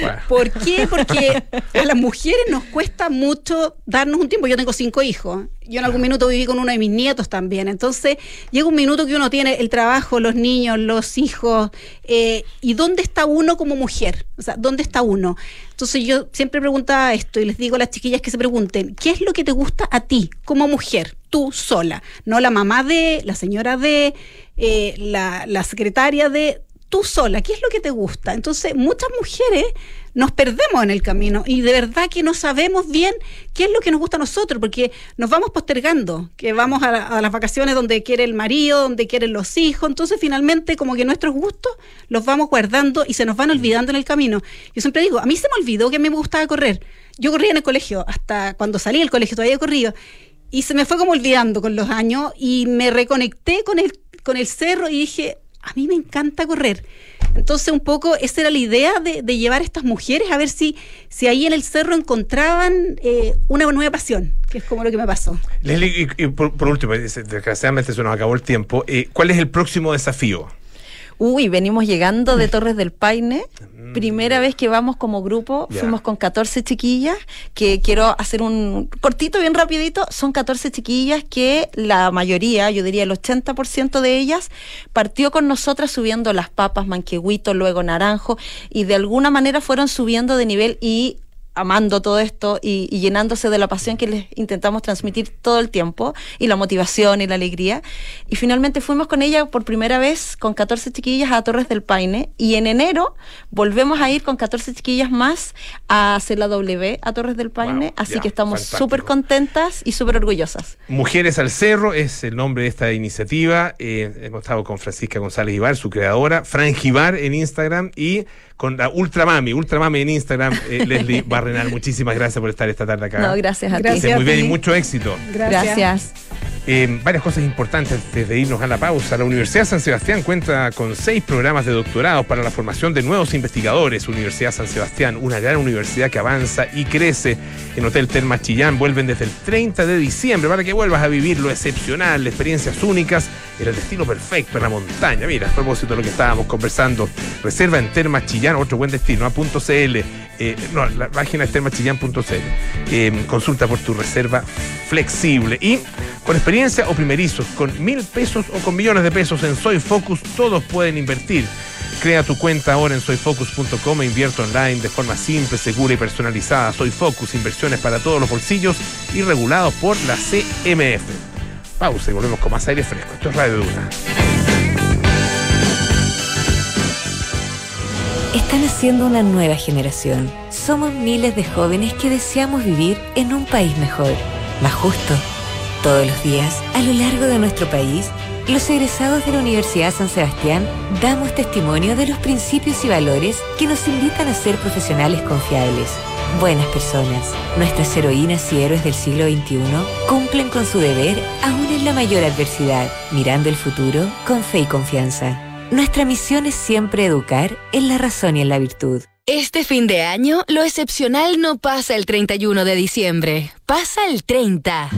Bueno. ¿Por qué? Porque a las mujeres nos cuesta mucho darnos un tiempo. Yo tengo cinco hijos. Yo en algún minuto viví con uno de mis nietos también. Entonces llega un minuto que uno tiene el trabajo, los niños, los hijos. eh, ¿Y dónde está uno como mujer? O sea, ¿dónde está uno? Entonces yo siempre preguntaba esto y les digo a las chiquillas que se pregunten, ¿qué es lo que te gusta a ti como mujer? Tú sola, no la mamá de, la señora de, eh, la, la secretaria de, tú sola, qué es lo que te gusta. Entonces, muchas mujeres nos perdemos en el camino y de verdad que no sabemos bien qué es lo que nos gusta a nosotros, porque nos vamos postergando, que vamos a, la- a las vacaciones donde quiere el marido, donde quieren los hijos, entonces finalmente como que nuestros gustos los vamos guardando y se nos van olvidando en el camino. Yo siempre digo, a mí se me olvidó que me gustaba correr. Yo corría en el colegio, hasta cuando salí del colegio todavía corrido, y se me fue como olvidando con los años y me reconecté con el, con el cerro y dije, a mí me encanta correr. Entonces, un poco esa era la idea de, de llevar a estas mujeres a ver si, si ahí en el cerro encontraban eh, una nueva pasión, que es como lo que me pasó. Leslie, y, por, último, desgraciadamente se nos acabó el tiempo. eh, ¿Cuál es el próximo desafío? Uy, venimos llegando de Torres del Paine. Primera vez que vamos como grupo, Mm. Fuimos con 14 chiquillas, que quiero hacer un cortito, bien rapidito. Son 14 chiquillas que la mayoría, yo diría el 80% de ellas, partió con nosotras subiendo las papas, manquehuito, luego naranjo, y de alguna manera fueron subiendo de nivel y amando todo esto y, y llenándose de la pasión que les intentamos transmitir todo el tiempo y la motivación y la alegría. Y finalmente fuimos con ella por primera vez con 14 chiquillas a Torres del Paine y en enero volvemos a ir con 14 chiquillas más a hacer la W a Torres del Paine, Wow, así que estamos súper contentas y súper orgullosas. Mujeres al Cerro es el nombre de esta iniciativa. Eh, hemos estado con Francisca González Ibar, su creadora, Fran Gibar en Instagram y con la Ultramami, Ultramami en Instagram, eh, Leslie Barrenal. Muchísimas gracias por estar esta tarde acá. No, gracias a Gracias. esté muy bien y ti. mucho éxito. ti. Gracias. Eh, varias cosas importantes antes de irnos a la pausa. La Universidad San Sebastián cuenta con seis programas de doctorado para la formación de nuevos investigadores. Universidad San Sebastián, una gran universidad que avanza y crece. En Hotel Termas Chillán vuelven desde el 30 de diciembre para que vuelvas a vivir lo excepcional, experiencias únicas, en el destino perfecto, en la montaña. Mira, a propósito de lo que estábamos conversando, reserva en Termas Chillán, otro buen destino, a punto .cl. Eh, no, la página es termaschillán.cl. Eh, consulta por tu reserva flexible y con experiencia o primerizos, con mil pesos o con millones de pesos en Soy Focus, todos pueden invertir. Crea tu cuenta ahora en soyfocus.com e invierte online de forma simple, segura y personalizada. Soy Focus, inversiones para todos los bolsillos y regulados por la CMF. Pausa y volvemos con más aire fresco. Esto es Radio Duna. Están haciendo una nueva generación. Somos miles de jóvenes que deseamos vivir en un país mejor, más justo. Todos los días, a lo largo de nuestro país, los egresados de la Universidad San Sebastián damos testimonio de los principios y valores que nos invitan a ser profesionales confiables, buenas personas. Nuestras heroínas y héroes del siglo XXI cumplen con su deber aún en la mayor adversidad, mirando el futuro con fe y confianza. Nuestra misión es siempre educar en la razón y en la virtud. Este fin de año, lo excepcional no pasa el 31 de diciembre, pasa el 30.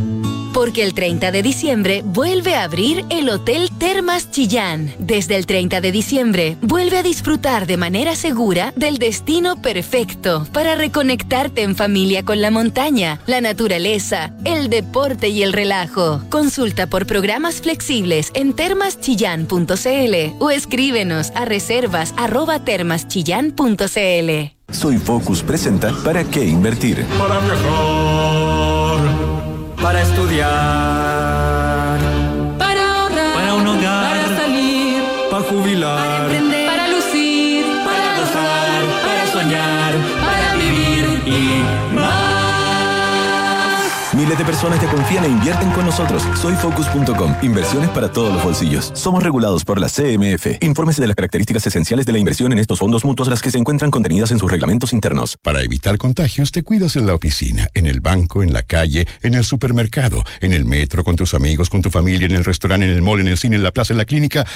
Porque el 30 de diciembre vuelve a abrir el Hotel Termas Chillán. Desde el 30 de diciembre, vuelve a disfrutar de manera segura del destino perfecto para reconectarte en familia con la montaña, la naturaleza, el deporte y el relajo. Consulta por programas flexibles en termaschillán.cl o escríbenos a reservas arroba termaschillán.cl. Soy Focus presenta ¿Para qué invertir? Para viajar, para estudiar, De personas que confían e invierten con nosotros. Soy Focus.com. Inversiones para todos los bolsillos. Somos regulados por la CMF. Infórmese de las características esenciales de la inversión en estos fondos mutuos, las que se encuentran contenidas en sus reglamentos internos. Para evitar contagios, te cuidas en la oficina, en el banco, en la calle, en el supermercado, en el metro, con tus amigos, con tu familia, en el restaurante, en el mall, en el cine, en la plaza, en la clínica,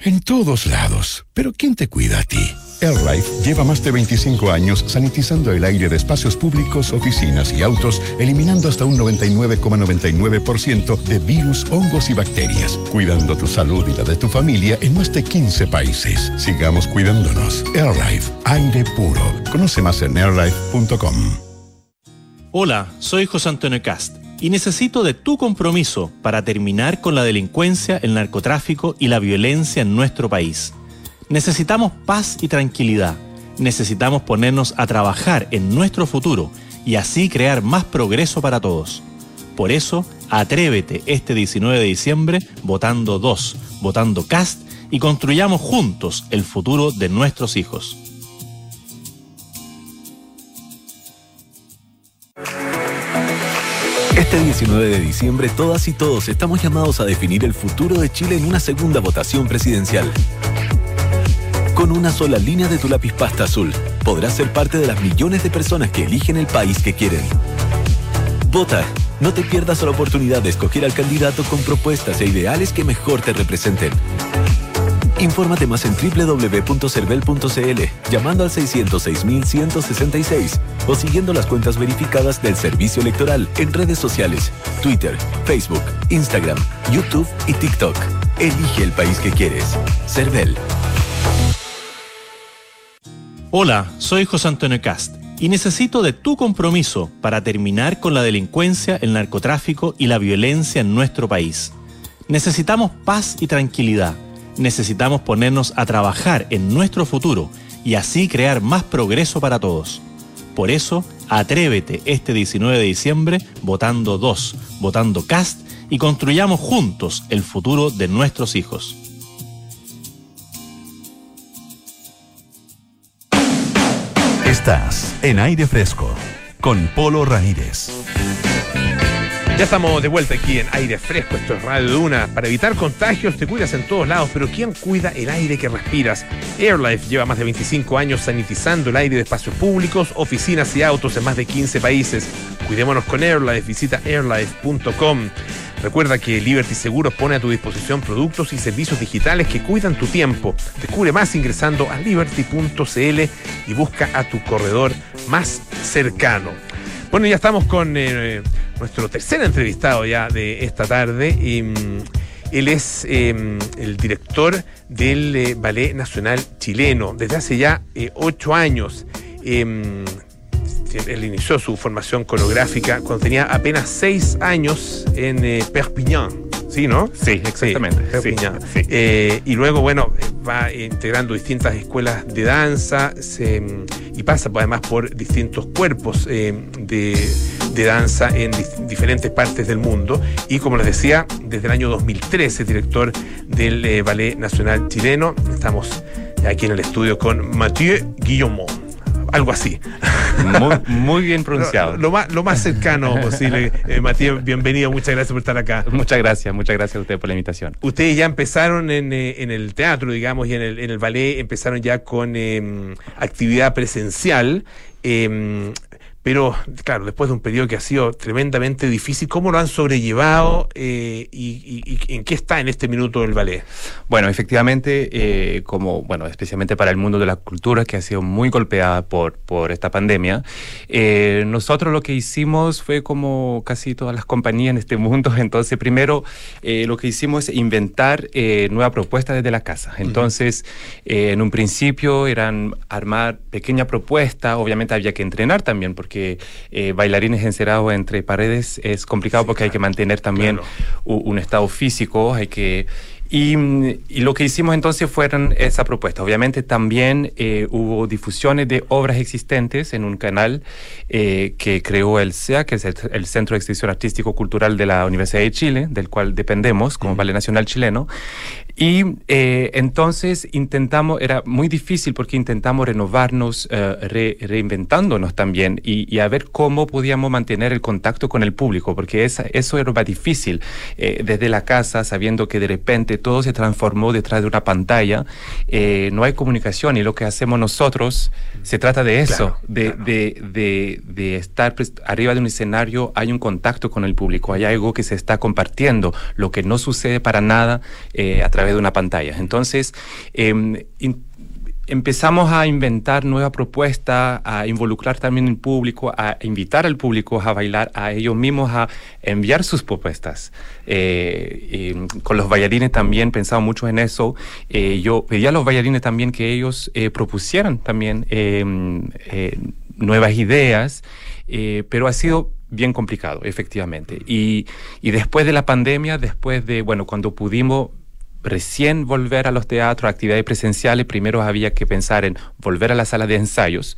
en todos lados. Pero ¿quién te cuida a ti? AirLife lleva más de 25 años sanitizando el aire de espacios públicos, oficinas y autos, eliminando hasta un 99,99% de virus, hongos y bacterias, cuidando tu salud y la de tu familia en más de 15 países. Sigamos cuidándonos. AirLife, aire puro. Conoce más en airlife.com. Hola, soy José Antonio Cast y necesito de tu compromiso para terminar con la delincuencia, el narcotráfico y la violencia en nuestro país. Necesitamos paz y tranquilidad. Necesitamos ponernos a trabajar en nuestro futuro y así crear más progreso para todos. Por eso, atrévete este 19 de diciembre votando 2, votando CAST y construyamos juntos el futuro de nuestros hijos. Este 19 de diciembre todas y todos estamos llamados a definir el futuro de Chile en una segunda votación presidencial. Con una sola línea de tu lápiz pasta azul, podrás ser parte de las millones de personas que eligen el país que quieren. Vota. No te pierdas la oportunidad de escoger al candidato con propuestas e ideales que mejor te representen. Infórmate más en www.cervel.cl, llamando al 606.166 o siguiendo las cuentas verificadas del Servicio Electoral en redes sociales, Twitter, Facebook, Instagram, YouTube y TikTok. Elige el país que quieres. Cervel. Hola, soy José Antonio Cast y necesito de tu compromiso para terminar con la delincuencia, el narcotráfico y la violencia en nuestro país. Necesitamos paz y tranquilidad. Necesitamos ponernos a trabajar en nuestro futuro y así crear más progreso para todos. Por eso, atrévete este 19 de diciembre votando 2, votando CAST y construyamos juntos el futuro de nuestros hijos. Estás en aire fresco con Polo Ramírez. Ya estamos de vuelta aquí en aire fresco, esto es Radio Duna. Para evitar contagios te cuidas en todos lados, pero ¿quién cuida el aire que respiras? AirLife lleva más de 25 años sanitizando el aire de espacios públicos, oficinas y autos en más de 15 países. Cuidémonos con AirLife, visita airlife.com. Recuerda que Liberty Seguros pone a tu disposición productos y servicios digitales que cuidan tu tiempo. Descubre más ingresando a liberty.cl y busca a tu corredor más cercano. Bueno, ya estamos con eh, nuestro tercer entrevistado ya de esta tarde. Y, mm, él es eh, el director del eh, Ballet Nacional Chileno desde hace ya eh, ocho años. Él inició su formación coreográfica cuando tenía apenas seis años en eh, Perpignan. ¿Sí, no? Sí, exactamente. Sí, Perpignan. Eh, y luego, bueno, va integrando distintas escuelas de danza se, y pasa pues, además por distintos cuerpos eh, de, de danza en diferentes partes del mundo. Y como les decía, desde el año 2013, director del eh, Ballet Nacional Chileno. Estamos aquí en el estudio con Mathieu Guillemot. Algo así. Muy, muy bien pronunciado. Lo, lo más, lo más cercano posible. Eh, Matías, bienvenido, muchas gracias por estar acá. Muchas gracias, muchas gracias a usted por la invitación. Ustedes ya empezaron en, eh, en el teatro, digamos, y en el, en el ballet, empezaron ya con eh, actividad presencial. eh, pero, claro, después de un periodo que ha sido tremendamente difícil, ¿cómo lo han sobrellevado eh, y, y- y en qué está en este minuto el ballet? Bueno, efectivamente, eh, como, bueno, especialmente para el mundo de la cultura, que ha sido muy golpeada por, por esta pandemia, eh, nosotros lo que hicimos fue como casi todas las compañías en este mundo. Entonces, primero, eh, lo que hicimos es inventar eh, nuevas propuestas desde la casa. Entonces, en un principio eran armar pequeña propuesta, obviamente había que entrenar también, porque eh, bailarines encerrados entre paredes es complicado porque hay que mantener también claro. u- un estado físico, hay que... Y, y lo que hicimos entonces fueron esa propuesta. Obviamente también eh, hubo difusiones de obras existentes en un canal eh, que creó el CEA, que es el, el Centro de Extensión Artístico Cultural de la Universidad de Chile, del cual dependemos como Ballet Nacional Chileno. Y eh, entonces intentamos, era muy difícil porque intentamos renovarnos, eh, re- reinventándonos también y, y a ver cómo podíamos mantener el contacto con el público, porque esa- eso era más difícil eh, desde la casa, sabiendo que de repente todo se transformó detrás de una pantalla, eh, no hay comunicación y lo que hacemos nosotros se trata de eso, Claro, de, claro. de, de, de estar arriba de un escenario, hay un contacto con el público, hay algo que se está compartiendo, lo que no sucede para nada eh, a través de una pantalla. Entonces, em, empezamos a inventar nueva propuesta, a involucrar también el público, a invitar al público a bailar, a ellos mismos a enviar sus propuestas. Eh, con los bailarines también pensaba mucho en eso. Eh, yo pedía a los bailarines también que ellos eh, propusieran también eh, nuevas ideas, pero ha sido bien complicado, efectivamente. Y, y después de la pandemia, después de, bueno, cuando pudimos recién volver a los teatros, actividades presenciales, primero había que pensar en volver a la sala de ensayos,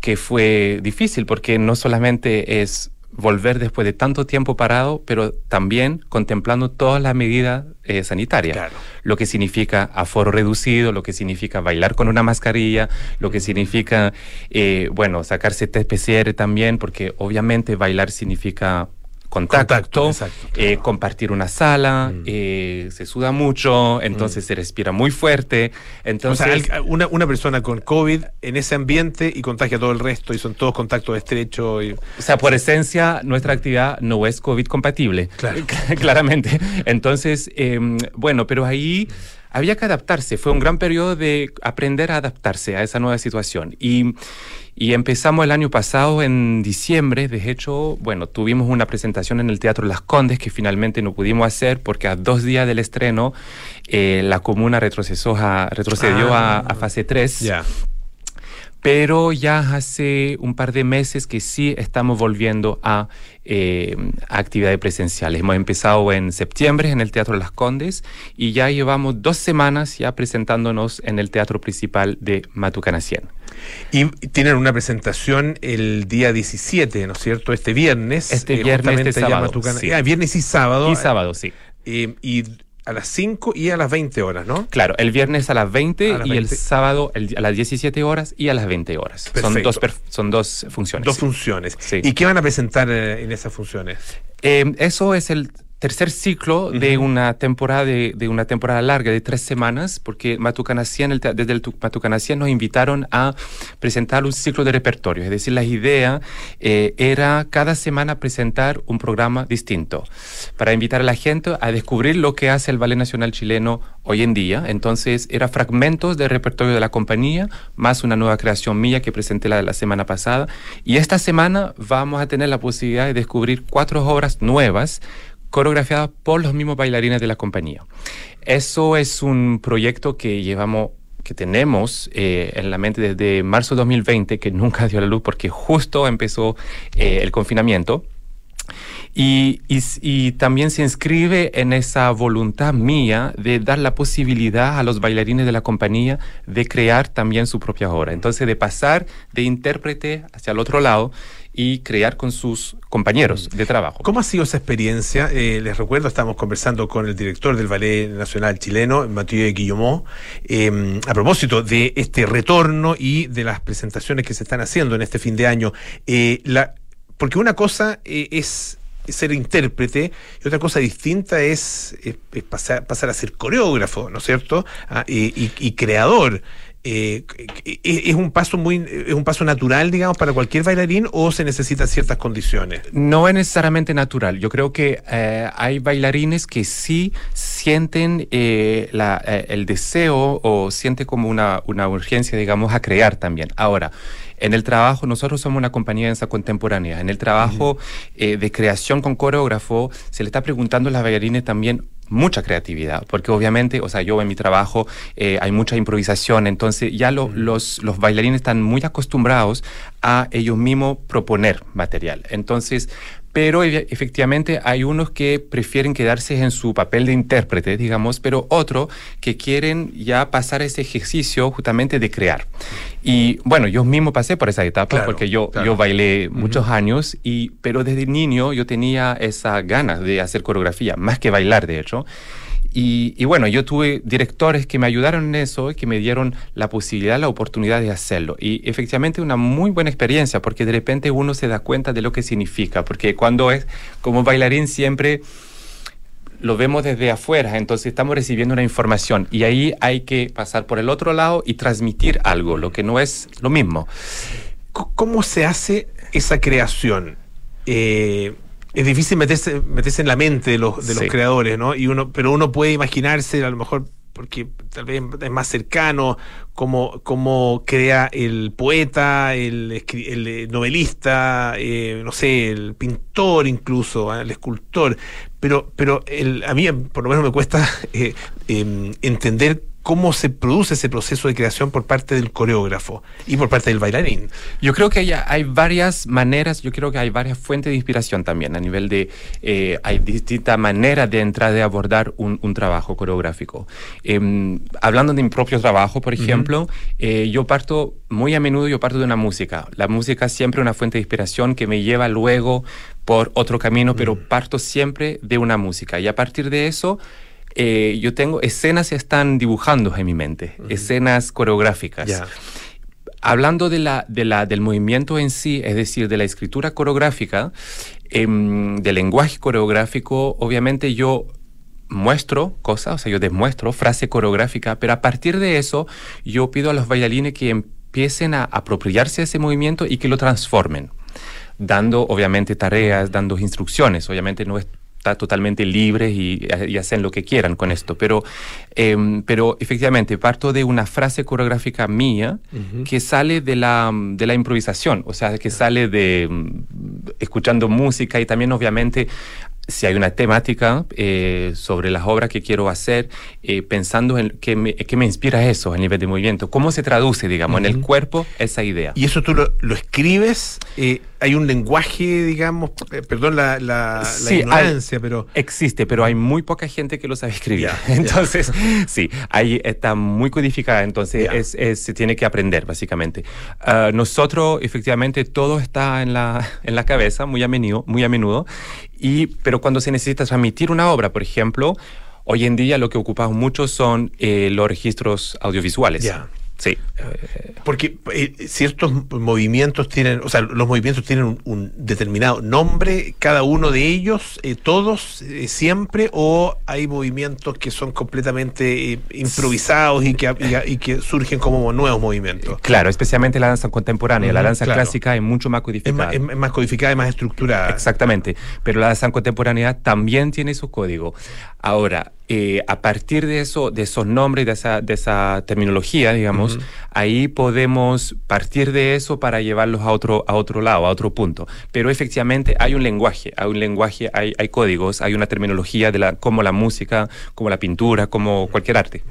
que fue difícil porque no solamente es volver después de tanto tiempo parado, pero también contemplando todas las medidas eh, sanitarias. Claro. Lo que significa aforo reducido, lo que significa bailar con una mascarilla, lo que significa, eh, bueno, sacarse test PCR también, porque obviamente bailar significa contacto, eh, compartir una sala, Mm. eh, se suda mucho, entonces se respira muy fuerte. Entonces, o sea, al- una, una persona con COVID en ese ambiente y contagia todo el resto y son todos contactos estrechos. Y... O sea, por esencia, nuestra actividad no es COVID compatible. Claro. Claramente. Entonces, eh, bueno, pero ahí había que adaptarse. Fue un gran periodo de aprender a adaptarse a esa nueva situación. Y, y empezamos el año pasado, en diciembre. De hecho, bueno, tuvimos una presentación en el Teatro Las Condes que finalmente no pudimos hacer porque a dos días del estreno eh, la comuna retrocesó a- retrocedió a- Ah. a fase 3 Ya. Pero ya hace un par de meses que sí estamos volviendo a, eh, a actividades presenciales. Hemos empezado en septiembre en el Teatro Las Condes y ya llevamos dos semanas ya presentándonos en el teatro principal de Matucanacien. Y tienen una presentación el día 17, ¿no es cierto? Este viernes. Este eh, viernes, justamente este sábado, Matucana- sí. Ah, viernes y sábado. Y sábado, sí. Eh, y a las 5 y a las 20 horas, ¿no? Claro, el viernes a las 20 A las y el 20. sábado el- a las 17 horas y a las 20 horas. Son dos, son dos funciones. Dos funciones. Sí. ¿Y qué van a presentar eh, en esas funciones? Eh, eso es el tercer ciclo de una temporada de, de una temporada larga de tres semanas porque el te- desde el tu- Matucanacien nos invitaron a presentar un ciclo de repertorio. Es decir la idea eh, era cada semana presentar un programa distinto para invitar a la gente a descubrir lo que hace el Ballet Nacional Chileno hoy en día. Entonces era fragmentos del repertorio de la compañía más una nueva creación mía que presenté la de la semana pasada. Y esta semana vamos a tener la posibilidad de descubrir cuatro obras nuevas coreografiada por los mismos bailarines de la compañía. Eso es un proyecto que llevamos que tenemos eh, en la mente desde marzo de 2020, que nunca dio la luz porque justo empezó eh, el confinamiento. Y, y y también se inscribe en esa voluntad mía de dar la posibilidad a los bailarines de la compañía de crear también su propia obra. Entonces, de pasar de intérprete hacia el otro lado y crear con sus compañeros de trabajo. ¿Cómo ha sido esa experiencia? Eh, les recuerdo, estamos conversando con el director del Ballet Nacional Chileno, Mathieu Guillemot, eh, a propósito de este retorno y de las presentaciones que se están haciendo en este fin de año. Eh, la, porque una cosa eh, es ser intérprete y otra cosa distinta es, es- es pasar, pasar a ser coreógrafo, ¿no es cierto? Ah, y, y- y creador. Eh, ¿es, es un paso muy es un paso natural digamos para cualquier bailarín o se necesitan ciertas condiciones No es necesariamente natural. Yo creo que eh, hay bailarines que sí sienten eh, la- eh, el deseo o sienten como una, una urgencia, digamos, a crear también. Ahora, en el trabajo, nosotros somos una compañía de danza contemporánea. En el trabajo eh, de creación con coreógrafo, se le está preguntando a las bailarines también mucha creatividad, porque obviamente, o sea, yo en mi trabajo eh, hay mucha improvisación, entonces ya lo- los, los bailarines están muy acostumbrados a ellos mismos proponer material. Entonces, pero efe- efectivamente hay unos que prefieren quedarse en su papel de intérprete, digamos, pero otros que quieren ya pasar ese ejercicio justamente de crear. Y bueno, yo mismo pasé por esa etapa Claro, porque yo, claro. yo bailé muchos años, y, pero desde niño yo tenía esa ganas de hacer coreografía, más que bailar, de hecho. Y, bueno, yo tuve directores que me ayudaron en eso y que me dieron la posibilidad, la oportunidad de hacerlo. Y efectivamente una muy buena experiencia porque de repente uno se da cuenta de lo que significa, porque cuando es como bailarín siempre lo vemos desde afuera, entonces estamos recibiendo una información y ahí hay que pasar por el otro lado y transmitir algo, lo que no es lo mismo. ¿Cómo se hace esa creación? Eh, es difícil meterse, meterse en la mente de los, de los creadores, ¿no? Y uno, pero uno puede imaginarse, a lo mejor, porque tal vez es más cercano, cómo, cómo crea el poeta, el, eh, novelista, eh, no sé, el pintor incluso, ¿ah? el escultor. Pero, pero el, a mí por lo menos me cuesta eh, em, entender cómo se produce ese proceso de creación por parte del coreógrafo y por parte del bailarín. Yo creo que hay, hay varias maneras, yo creo que hay varias fuentes de inspiración también, a nivel de, eh, hay distintas maneras de entrar, de abordar un, un trabajo coreográfico. Em, hablando de mi propio trabajo, por ejemplo, eh, yo parto, muy a menudo yo parto de una música. La música es siempre una fuente de inspiración que me lleva luego por otro camino, pero parto siempre de una música. Y a partir de eso, eh, yo tengo escenas que están dibujando en mi mente, escenas coreográficas. Ya. Hablando de la, de la, del movimiento en sí, es decir, de la escritura coreográfica, em, del lenguaje coreográfico, obviamente yo muestro cosas, o sea, yo demuestro frase coreográfica, pero a partir de eso yo pido a los bailarines que empiecen a apropiarse de ese movimiento y que lo transformen, dando obviamente tareas, dando instrucciones, obviamente no está totalmente libres y, y hacen lo que quieran con esto, pero, em, pero efectivamente parto de una frase coreográfica mía que sale de la, de la improvisación, o sea, que sale de escuchando música y también obviamente si hay una temática eh, sobre las obras que quiero hacer, eh, pensando en qué me, qué me inspira eso a nivel de movimiento, cómo se traduce, digamos, en el cuerpo esa idea. Y eso tú lo, lo escribes, eh, hay un lenguaje, digamos, eh, perdón la, la, la Sí, hay- ignorancia, pero... Existe, pero hay muy poca gente que lo sabe escribir. Ya. entonces, sí, ahí está muy codificada, entonces Ya. es, es- se tiene que aprender, básicamente. Ah, nosotros, efectivamente, todo está en la, en la cabeza muy a menudo, muy a menudo y, pero cuando se necesita transmitir una obra, por ejemplo, hoy en día lo que ocupamos mucho son eh, los registros audiovisuales. Sí. Porque eh, ciertos movimientos tienen, o sea, los movimientos tienen un, un determinado nombre, cada uno de ellos, eh, todos, eh, siempre, o hay movimientos que son completamente eh, improvisados y que, y, y que surgen como nuevos movimientos. Claro, especialmente la danza contemporánea. la danza claro. clásica es mucho más Es codificada. más, es- es más codificada y más estructurada. Exactamente, pero la danza contemporánea también tiene su código. Ahora, eh, a partir de eso, de esos nombres, de esa, de esa terminología, digamos, ahí podemos partir de eso para llevarlos a otro, a otro lado, a otro punto. Pero efectivamente hay un lenguaje, hay un lenguaje, hay, hay códigos, hay una terminología de la, como la música, como la pintura, como cualquier arte.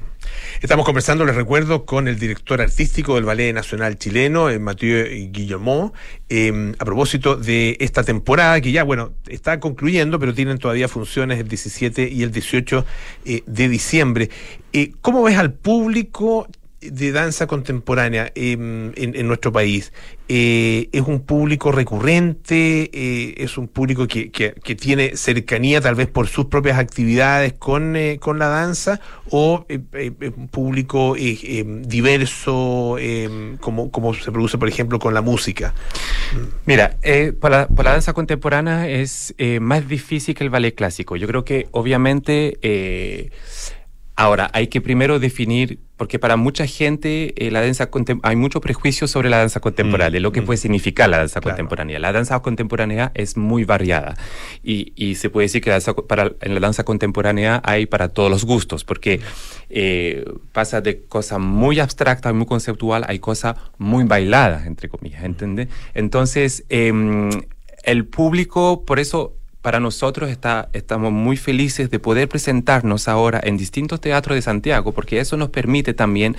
Estamos conversando, les recuerdo, con el director artístico del Ballet Nacional Chileno, eh, Mathieu Guillemot, eh, a propósito de esta temporada que ya, bueno, está concluyendo, pero tienen todavía funciones el 17 y el 18 eh, de diciembre. Eh, ¿Cómo ves al público de danza contemporánea en, en nuestro país? Eh, ¿Es un público recurrente? Eh, ¿Es un público que, que- tiene cercanía tal vez por sus propias actividades con, eh, con la danza? ¿O es un público diverso como, como se produce, por ejemplo, con la música? Mira, para, para la danza contemporánea es más difícil que el ballet clásico. Yo creo que obviamente ahora hay que primero definir, porque para mucha gente eh, la danza hay mucho prejuicio sobre la danza contemporánea, de lo que puede significar la danza contemporánea. La danza contemporánea es muy variada y, y se puede decir que la danza para, en la danza contemporánea hay para todos los gustos, porque eh, pasa de cosas muy abstractas, muy conceptual, hay cosas muy bailadas, entre comillas, ¿entiendes? Entonces, em, el público, por eso para nosotros está, estamos muy felices de poder presentarnos ahora en distintos teatros de Santiago, porque eso nos permite también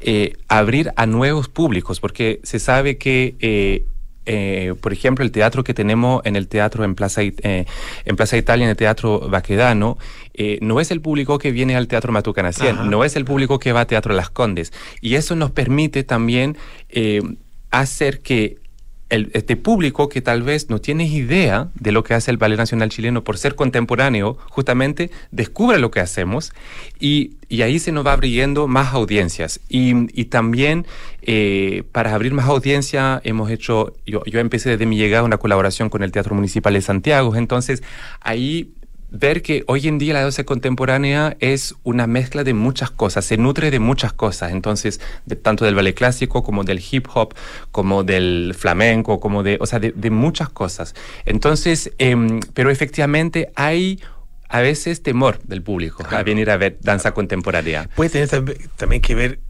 eh, abrir a nuevos públicos, porque se sabe que... eh, eh, por ejemplo, el teatro que tenemos en el teatro en Plaza, eh, en Plaza Italia, en el teatro Baquedano, eh, no es el público que viene al teatro Matucanacien, no es el público que va al teatro Las Condes. Y eso nos permite también hacer que el- este público que tal vez no tiene idea de lo que hace el Ballet Nacional Chileno por ser contemporáneo, justamente descubra lo que hacemos y, y ahí se nos va abriendo más audiencias. Y, y también eh, para abrir más audiencia hemos hecho, yo, yo empecé desde mi llegada una colaboración con el Teatro Municipal de Santiago, entonces ahí ver que hoy en día la danza contemporánea es una mezcla de muchas cosas, se nutre de muchas cosas, entonces, de, tanto del ballet clásico como del hip hop, como del flamenco, como de, o sea, de, de muchas cosas. Entonces, em, pero efectivamente hay a veces temor del público a venir a ver danza contemporánea. Puede tener tam- también que ver,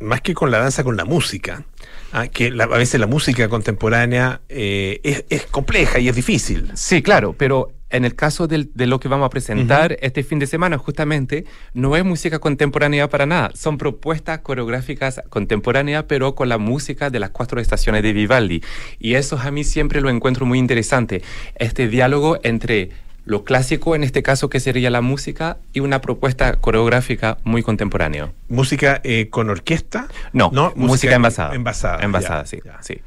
más que con la danza, con la música. Ah, que la- a veces la música contemporánea eh, es, es compleja y es difícil. Sí, claro, pero en el caso del- de lo que vamos a presentar este fin de semana, justamente, no es música contemporánea para nada. Son propuestas coreográficas contemporáneas, pero con la música de las cuatro estaciones de Vivaldi. Y eso a mí siempre lo encuentro muy interesante. Este diálogo entre lo clásico, en este caso, que sería la música, y una propuesta coreográfica muy contemporánea. ¿Música eh, con orquesta? No, música, envasada. Envasada. Envasada, sí, sí.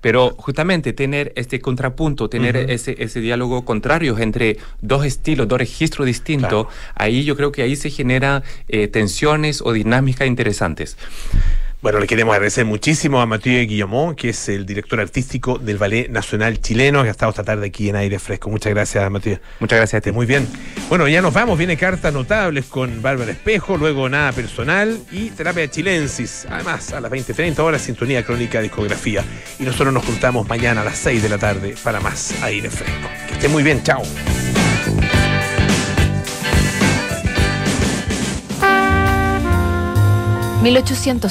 Pero justamente tener este contrapunto, tener ese, ese diálogo contrario entre dos estilos, dos registros distintos, ahí yo creo que ahí se genera eh, tensiones o dinámicas interesantes. Bueno, le queremos agradecer muchísimo a Mathieu Guillamón, que es el director artístico del Ballet Nacional Chileno, que ha estado esta tarde aquí en Aire Fresco. Muchas gracias, Mathieu. Muchas gracias a ti. Muy bien. Bueno, ya nos vamos. Viene cartas notables con Bárbara Espejo, luego nada personal y terapia chilensis. Además, a las 20.30 horas, sintonía crónica discografía. Y nosotros nos juntamos mañana a las 6 de la tarde para más Aire Fresco. Que esté muy bien. Chao. 1860